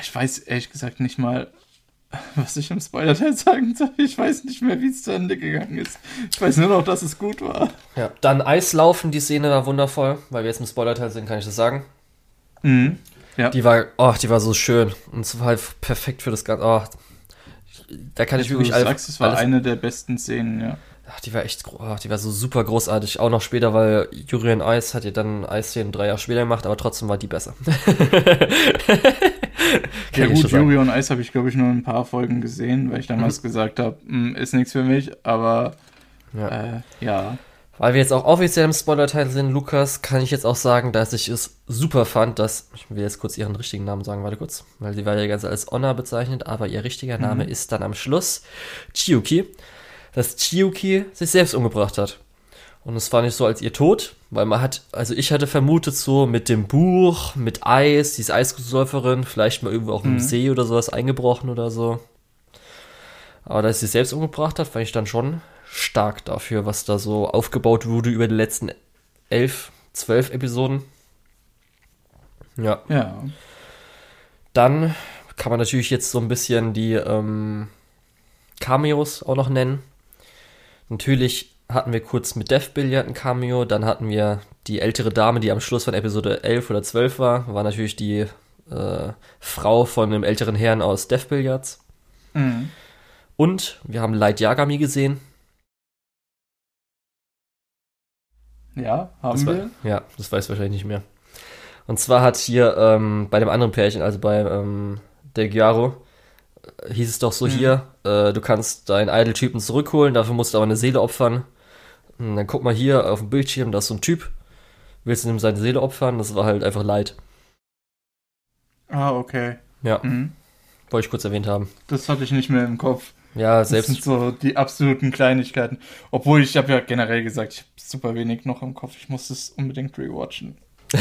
Ich weiß ehrlich gesagt nicht mal, was ich im Spoiler-Teil sagen soll. Ich weiß nicht mehr, wie es zu Ende gegangen ist. Ich weiß nur noch, dass es gut war. Ja, dann Eislaufen, die Szene war wundervoll, weil wir jetzt im Spoiler-Teil sind, kann ich das sagen. Mhm. Ja. Die war, oh, die war so schön. Und es war halt perfekt für das Ganze. Oh, da kann ich wirklich du sagst, es war alles, eine der besten Szenen, ja. Ach, die war echt, oh, die war so super großartig. Auch noch später, weil Jurian Ice hat ja dann Eis-Szenen drei Jahre später gemacht, aber trotzdem war die besser. ja gut, Yuri on Ice habe ich glaube ich nur ein paar Folgen gesehen, weil ich damals mhm. gesagt habe, hm, ist nichts für mich, aber ja. Äh, ja. Weil wir jetzt auch offiziell im Spoiler-Teil sind, Lukas, kann ich jetzt auch sagen, dass ich es super fand, dass, ich will jetzt kurz ihren richtigen Namen sagen, warte kurz, weil sie war ja ganz als Honor bezeichnet, aber ihr richtiger Name mhm. ist dann am Schluss Chiyuki, dass Chiyuki sich selbst umgebracht hat. Und es war nicht so als ihr Tod, weil man hat, also ich hatte vermutet so mit dem Buch, mit Eis, diese Eissäuferin, vielleicht mal irgendwo auch im mhm. See oder sowas eingebrochen oder so. Aber dass sie selbst umgebracht hat, fand ich dann schon stark dafür, was da so aufgebaut wurde über die letzten elf, zwölf Episoden. Ja. Ja. Dann kann man natürlich jetzt so ein bisschen die ähm, Cameos auch noch nennen. Natürlich hatten wir kurz mit Death Billiard ein Cameo, dann hatten wir die ältere Dame, die am Schluss von Episode 11 oder 12 war, war natürlich die äh, Frau von einem älteren Herrn aus Death Billiards. Mhm. Und wir haben Light Yagami gesehen. Ja, haben das wir. War, ja, das weiß ich wahrscheinlich nicht mehr. Und zwar hat hier ähm, bei dem anderen Pärchen, also bei ähm, Del Giaro, hieß es doch so mhm. hier, äh, du kannst deinen Idol-Typen zurückholen, dafür musst du aber eine Seele opfern. Und dann guck mal hier auf dem Bildschirm, da ist so ein Typ. Willst du ihm seine Seele opfern? Das war halt einfach leid. Ah, okay. Ja. Mhm. Wollte ich kurz erwähnt haben. Das hatte ich nicht mehr im Kopf. Ja, selbst. Das sind so die absoluten Kleinigkeiten. Obwohl ich habe ja generell gesagt, ich habe super wenig noch im Kopf. Ich muss es unbedingt rewatchen.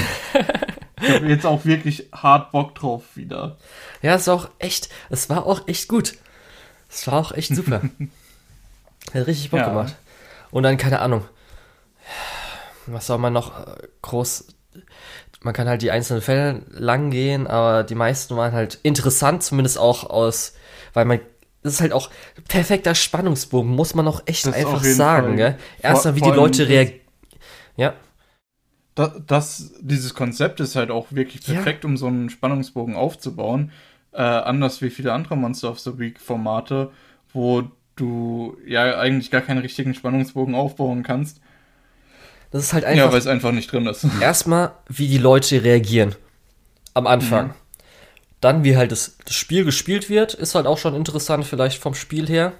ich habe jetzt auch wirklich hart Bock drauf wieder. Ja, es war auch echt, es war auch echt gut. Es war auch echt super. Hat richtig Bock ja. gemacht. Und dann, keine Ahnung, was soll man noch äh, groß. Man kann halt die einzelnen Fälle lang gehen, aber die meisten waren halt interessant, zumindest auch aus, weil man das ist halt auch perfekter Spannungsbogen, muss man auch echt das einfach sagen, gell? Erstmal, wie die Leute reagieren. Ja. Das, das, dieses Konzept ist halt auch wirklich perfekt, ja. um so einen Spannungsbogen aufzubauen. Äh, anders wie viele andere Monster of the Week Formate, wo du ja eigentlich gar keinen richtigen Spannungsbogen aufbauen kannst. Das ist halt einfach. Ja, weil es einfach nicht drin ist. Erstmal, wie die Leute reagieren. Am Anfang. Mhm. Dann, wie halt das, das, Spiel gespielt wird, ist halt auch schon interessant, vielleicht vom Spiel her.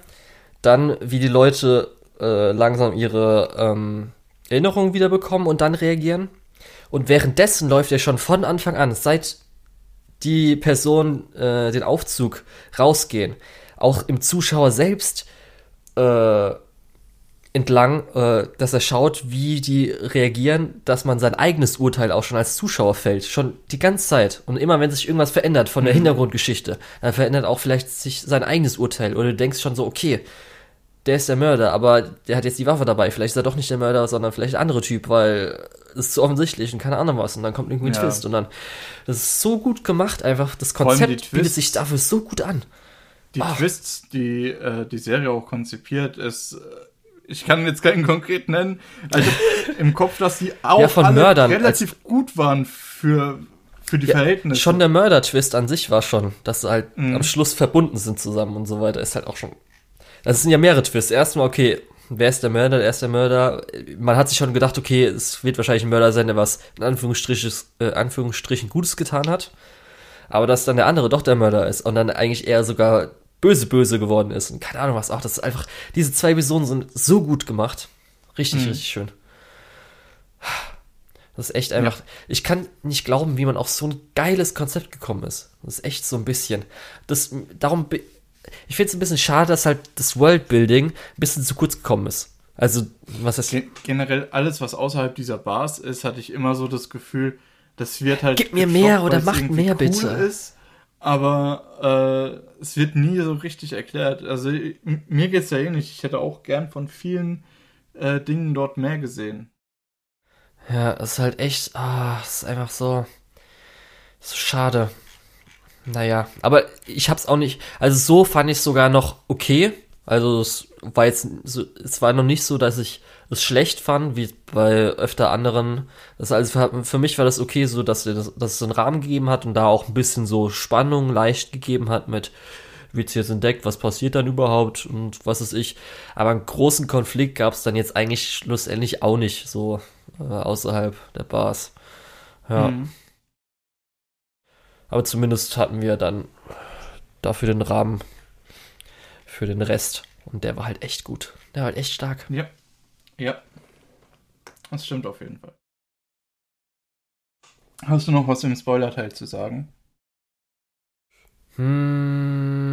Dann, wie die Leute äh, langsam ihre ähm, Erinnerungen wieder bekommen und dann reagieren. Und währenddessen läuft ja schon von Anfang an, seit die Personen äh, den Aufzug rausgehen, auch im Zuschauer selbst äh, entlang, äh, dass er schaut, wie die reagieren, dass man sein eigenes Urteil auch schon als Zuschauer fällt. Schon die ganze Zeit. Und immer wenn sich irgendwas verändert von der mhm. Hintergrundgeschichte, dann verändert auch vielleicht sich sein eigenes Urteil. Oder du denkst schon so, okay, der ist der Mörder, aber der hat jetzt die Waffe dabei. Vielleicht ist er doch nicht der Mörder, sondern vielleicht ein anderer Typ, weil es ist zu offensichtlich und keine Ahnung was. Und dann kommt irgendwie ein ja. Twist. Und dann, das ist so gut gemacht einfach. Das Konzept bietet sich dafür so gut an die Ach. Twists, die äh, die Serie auch konzipiert, ist. Äh, ich kann jetzt keinen konkret nennen. Also im Kopf, dass die auch ja, von Mördern, relativ gut waren für, für die ja, Verhältnisse. Schon der Mörder-Twist an sich war schon, dass sie halt mhm. am Schluss verbunden sind zusammen und so weiter, ist halt auch schon. Das sind ja mehrere Twists. Erstmal, okay, wer ist der Mörder, wer ist der Mörder? Man hat sich schon gedacht, okay, es wird wahrscheinlich ein Mörder sein, der was in Anführungsstrichen, äh, Anführungsstrichen Gutes getan hat. Aber dass dann der andere doch der Mörder ist und dann eigentlich eher sogar böse böse geworden ist und keine Ahnung was auch. Das ist einfach, diese zwei Episoden sind so gut gemacht. Richtig, mhm. richtig schön. Das ist echt einfach. Ja. Ich kann nicht glauben, wie man auf so ein geiles Konzept gekommen ist. Das ist echt so ein bisschen. Das, darum, ich finde es ein bisschen schade, dass halt das Worldbuilding ein bisschen zu kurz gekommen ist. Also, was ist. Generell alles, was außerhalb dieser Bars ist, hatte ich immer so das Gefühl, das wird halt. Gib mir mehr oder macht mehr, cool bitte. Ist aber äh, es wird nie so richtig erklärt. Also mir geht es ja ähnlich. Ich hätte auch gern von vielen äh, Dingen dort mehr gesehen. Ja, es ist halt echt, ah, es ist einfach so, so schade. Naja, aber ich hab's auch nicht, also so fand ich sogar noch okay. Also es war jetzt, so, es war noch nicht so, dass ich es schlecht fand, wie bei öfter anderen. Das also für, mich war das okay, so dass, das, dass es einen Rahmen gegeben hat und da auch ein bisschen so Spannung leicht gegeben hat mit wird jetzt entdeckt, was passiert dann überhaupt und was ist ich. Aber einen großen Konflikt gab es dann jetzt eigentlich schlussendlich auch nicht, so äh, außerhalb der Bars. Ja. Mhm. Aber zumindest hatten wir dann dafür den Rahmen für den Rest. Und der war halt echt gut. Der war halt echt stark. Ja. Ja. Das stimmt auf jeden Fall. Hast du noch was im Spoiler-Teil zu sagen? Hm,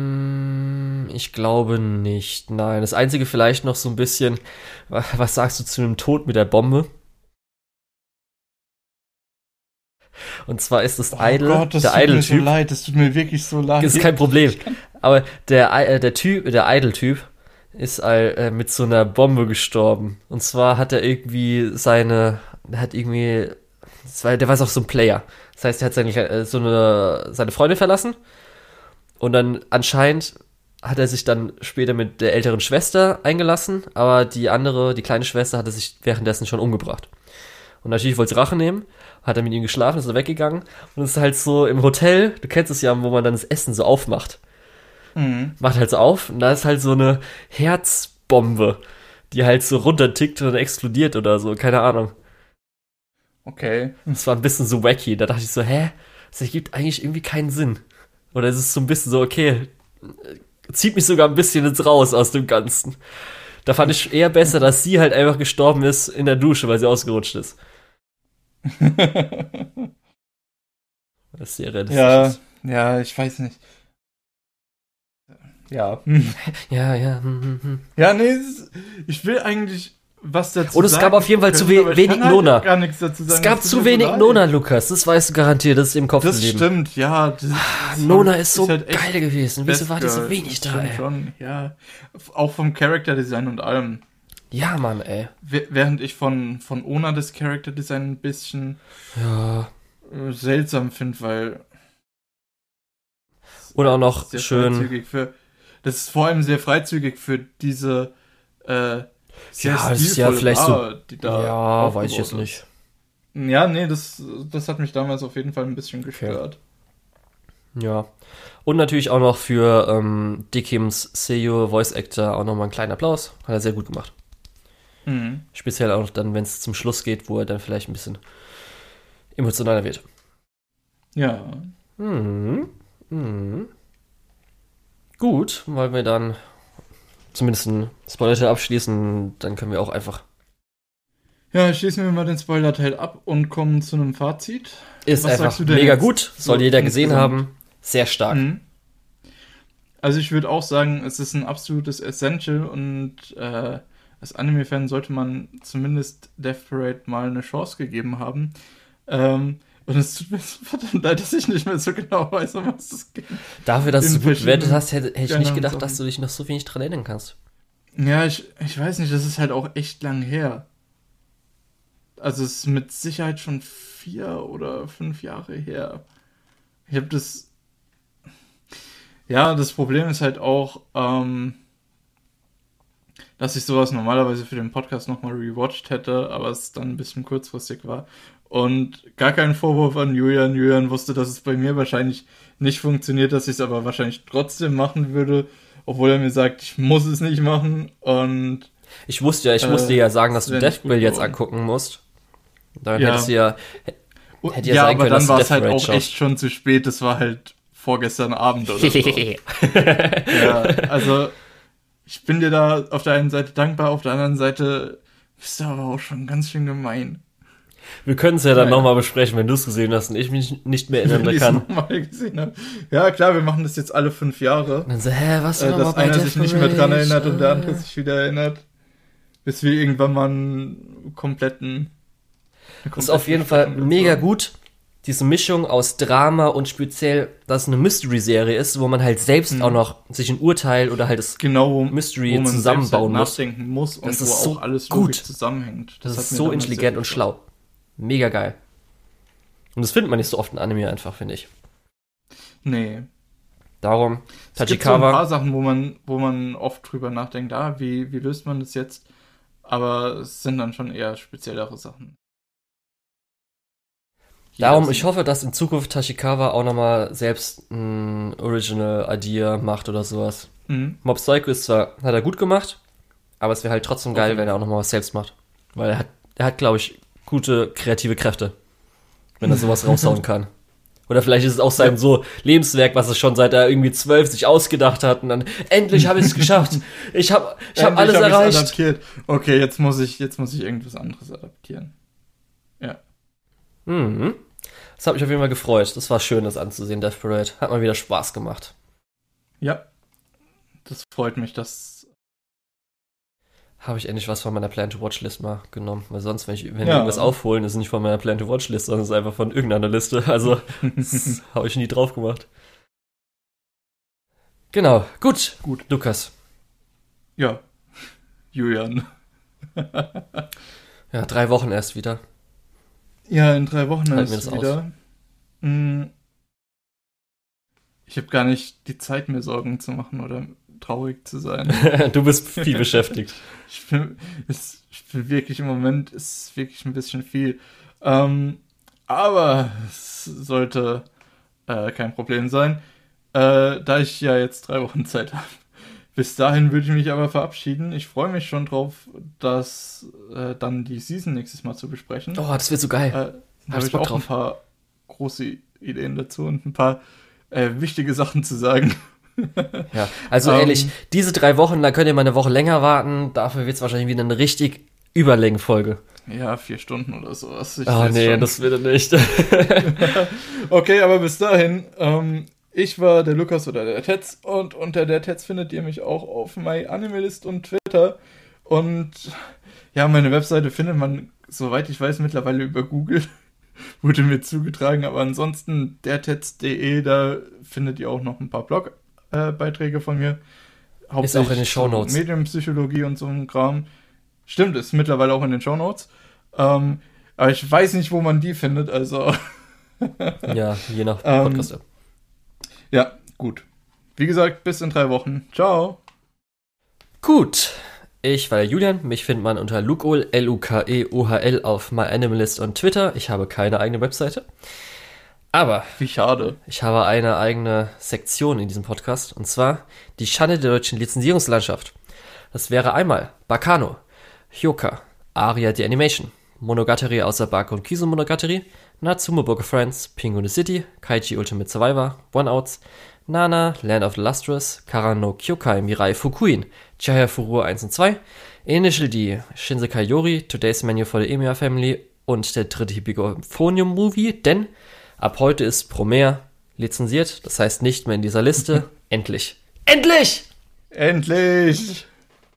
ich glaube nicht. Nein, das einzige vielleicht noch so ein bisschen. Was sagst du zu einem Tod mit der Bombe? Und zwar ist das oh Idol, Gott, das der tut Idol mir so leid, das tut mir wirklich so leid. Das ist kein Problem. Aber der, äh, der Typ, der Idol-Typ ist äh, mit so einer Bombe gestorben. Und zwar hat er irgendwie seine, hat irgendwie, war, der war auch so ein Player. Das heißt, er hat seine, äh, so eine, seine Freundin verlassen. Und dann anscheinend hat er sich dann später mit der älteren Schwester eingelassen, aber die andere, die kleine Schwester, hatte sich währenddessen schon umgebracht. Und natürlich wollte sie Rache nehmen, hat er mit ihm geschlafen, ist er weggegangen. Und es ist halt so im Hotel, du kennst es ja, wo man dann das Essen so aufmacht. Mhm. Macht halt so auf und da ist halt so eine Herzbombe, die halt so runtertickt und explodiert oder so, keine Ahnung. Okay. Es war ein bisschen so wacky, da dachte ich so, hä? Das ergibt eigentlich irgendwie keinen Sinn. Oder es ist so ein bisschen so, okay, zieht mich sogar ein bisschen jetzt raus aus dem Ganzen. Da fand ich eher besser, dass sie halt einfach gestorben ist in der Dusche, weil sie ausgerutscht ist. das ist sehr realistisch. Ja, ja, ich weiß nicht. Ja. Ja, ja. Hm, hm, hm. Ja, nee, ich will eigentlich was dazu Und es gab auf jeden Fall zu we wenig halt Nona. Gar nichts dazu sagen. Es gab zu wenig so Nona, Lukas. Das weißt du garantiert, das ist im Kopf Das stimmt, ja. Das, ah, Nona ist so ist halt geil gewesen. Wieso war die so wenig da, ey? Schon, ja. Auch vom Character Design und allem. Ja, Mann, ey. Während ich von, von Ona das Character Design ein bisschen ja. Seltsam finde, weil. Oder auch noch schön. Für, das ist vor allem sehr freizügig für diese. Äh, ja, das ist ja vielleicht Bar, so. ja, weiß ich jetzt nicht. Ja, nee, das, das hat mich damals auf jeden Fall ein bisschen gestört. Okay. Ja. Und natürlich auch noch für ähm, Dickims Seiyu Voice Actor auch nochmal einen kleinen Applaus. Hat er sehr gut gemacht. Mhm. Speziell auch dann, wenn es zum Schluss geht, wo er dann vielleicht ein bisschen emotionaler wird. Ja. Mhm. Mhm. Gut, weil wir dann zumindest einen Spoiler-Teil abschließen, dann können wir auch einfach. Ja, schließen wir mal den Spoiler-Teil ab und kommen zu einem Fazit. Ist Was einfach mega gut, soll so jeder gesehen haben. Sehr stark. Mhm. Also ich würde auch sagen, es ist ein absolutes Essential und äh, als Anime-Fan sollte man zumindest Death Parade mal eine Chance gegeben haben. Ähm, und es tut mir verdammt leid, dass ich nicht mehr so genau weiß, um was es geht. Dafür, dass du gut bewertet hast, hätte, hätte ich nicht gedacht, Sachen. dass du dich noch so wenig dran erinnern kannst. Ja, ich, ich weiß nicht, das ist halt auch echt lang her. Also es ist mit Sicherheit schon vier oder fünf Jahre her. Ich habe das. Ja, das Problem ist halt auch, ähm, dass ich sowas normalerweise für den Podcast nochmal rewatcht hätte, aber es dann ein bisschen kurzfristig war. Und gar kein Vorwurf an Julian. Julian wusste, dass es bei mir wahrscheinlich nicht funktioniert, dass ich es aber wahrscheinlich trotzdem machen würde, obwohl er mir sagt, ich muss es nicht machen. Und ich wusste ja, ich äh, musste ja sagen, dass du Deathbill jetzt angucken musst. Dann ja. hättest du ja, hätte ja, ja aber können, dann war es halt auch schaust. echt schon zu spät. Das war halt vorgestern Abend oder so. ja, also ich bin dir da auf der einen Seite dankbar, auf der anderen Seite bist du aber auch schon ganz schön gemein. Wir können es ja dann ja, nochmal besprechen, wenn du es gesehen hast und ich mich nicht mehr erinnern kann. Mal gesehen habe. Ja, klar, wir machen das jetzt alle fünf Jahre. dann so, hä, was äh, Dass einer sich nicht mehr dran erinnert und der andere sich wieder erinnert. Bis wir irgendwann mal einen kompletten. Das ist auf jeden Fall mega gut. Diese Mischung aus Drama und speziell, dass es eine Mystery-Serie ist, wo man halt selbst mhm. auch noch sich ein Urteil oder halt das genau, Mystery wo man zusammenbauen halt nachdenken muss und das ist wo so alles gut zusammenhängt. Das, das ist so intelligent und schlau. Mega geil. Und das findet man nicht so oft in Anime einfach, finde ich. Nee. Darum, Tachikawa. Es gibt so ein paar Sachen, wo man, wo man oft drüber nachdenkt, ah, wie, wie löst man das jetzt? Aber es sind dann schon eher speziellere Sachen. Darum, ich hoffe, dass in Zukunft Tashikawa auch nochmal selbst ein Original Idea macht oder sowas. Mhm. Mob Psycho ist zwar, hat er gut gemacht, aber es wäre halt trotzdem geil, okay. wenn er auch nochmal was selbst macht. Weil er hat, er hat, glaube ich, gute kreative Kräfte, wenn er sowas raushauen kann. Oder vielleicht ist es auch sein so Lebenswerk, was er schon seit er irgendwie zwölf sich ausgedacht hat und dann endlich habe ich es geschafft. Ich habe ich hab alles hab erreicht. Adaptiert. Okay, jetzt muss ich jetzt muss ich irgendwas anderes adaptieren. Ja. Mhm. Das hat mich auf jeden Fall gefreut. Das war schön, das anzusehen, Death Parade. Hat mal wieder Spaß gemacht. Ja. Das freut mich, dass habe ich endlich was von meiner Plan-to-Watch-List mal genommen. Weil sonst, wenn, ich, wenn ja. wir irgendwas aufholen, ist es nicht von meiner Plan-to-Watch-List, sondern es ist einfach von irgendeiner Liste. Also, habe ich nie drauf gemacht. Genau, gut. Gut. Lukas. Ja. Julian. ja, drei Wochen erst wieder. Ja, in drei Wochen halt erst wieder. Aus. Hm. Ich habe gar nicht die Zeit, mir Sorgen zu machen oder traurig zu sein. du bist viel beschäftigt. ich, bin, ist, ich bin wirklich im Moment, ist wirklich ein bisschen viel. Ähm, aber es sollte äh, kein Problem sein, äh, da ich ja jetzt drei Wochen Zeit habe. Bis dahin würde ich mich aber verabschieden. Ich freue mich schon drauf, dass äh, dann die Season nächstes Mal zu besprechen. Oh, das wird so geil. Äh, habe ich auch drauf. ein paar große Ideen dazu und ein paar äh, wichtige Sachen zu sagen. ja, also um, ähm, ehrlich, diese drei Wochen, da könnt ihr mal eine Woche länger warten. Dafür wird es wahrscheinlich wieder eine richtig Überlängenfolge. Ja, vier Stunden oder sowas. Ich oh nee, schon. das wird er nicht. okay, aber bis dahin, ähm, ich war der Lukas oder der Tetz und unter der Tetz findet ihr mich auch auf MyAnimalist und Twitter. Und ja, meine Webseite findet man, soweit ich weiß, mittlerweile über Google. Wurde mir zugetragen, aber ansonsten dertetz.de, da findet ihr auch noch ein paar Blog äh, Beiträge von mir. Ist auch in den Shownotes. Medienpsychologie und so ein Kram. Stimmt, ist mittlerweile auch in den Shownotes. Ähm, aber ich weiß nicht, wo man die findet, also. ja, je nach Podcast. Ähm, ja, gut. Wie gesagt, bis in drei Wochen. Ciao. Gut. Ich war der Julian. Mich findet man unter Lukol, L-U-K-E-O-H-L auf MyAnimalist und Twitter. Ich habe keine eigene Webseite. Aber. Wie schade. Ich habe eine eigene Sektion in diesem Podcast. Und zwar die Schande der deutschen Lizenzierungslandschaft. Das wäre einmal Bakano, Hyoka, Aria the Animation, Monogatari außer Bako und Kiso Monogatari, Natsumo Book of Friends, Pingu the City, Kaiji Ultimate Survivor, One Outs, Nana, Land of the Lustrous, Karano Kyokai Mirai Fukuin, Chihaya Furu 1 und 2, Initial D, Shinsekai Yori, Today's Menu for the Emiya Family und der dritte Hippophonium Movie, denn Ab heute ist Promare lizenziert, das heißt nicht mehr in dieser Liste. Endlich. Endlich! Endlich!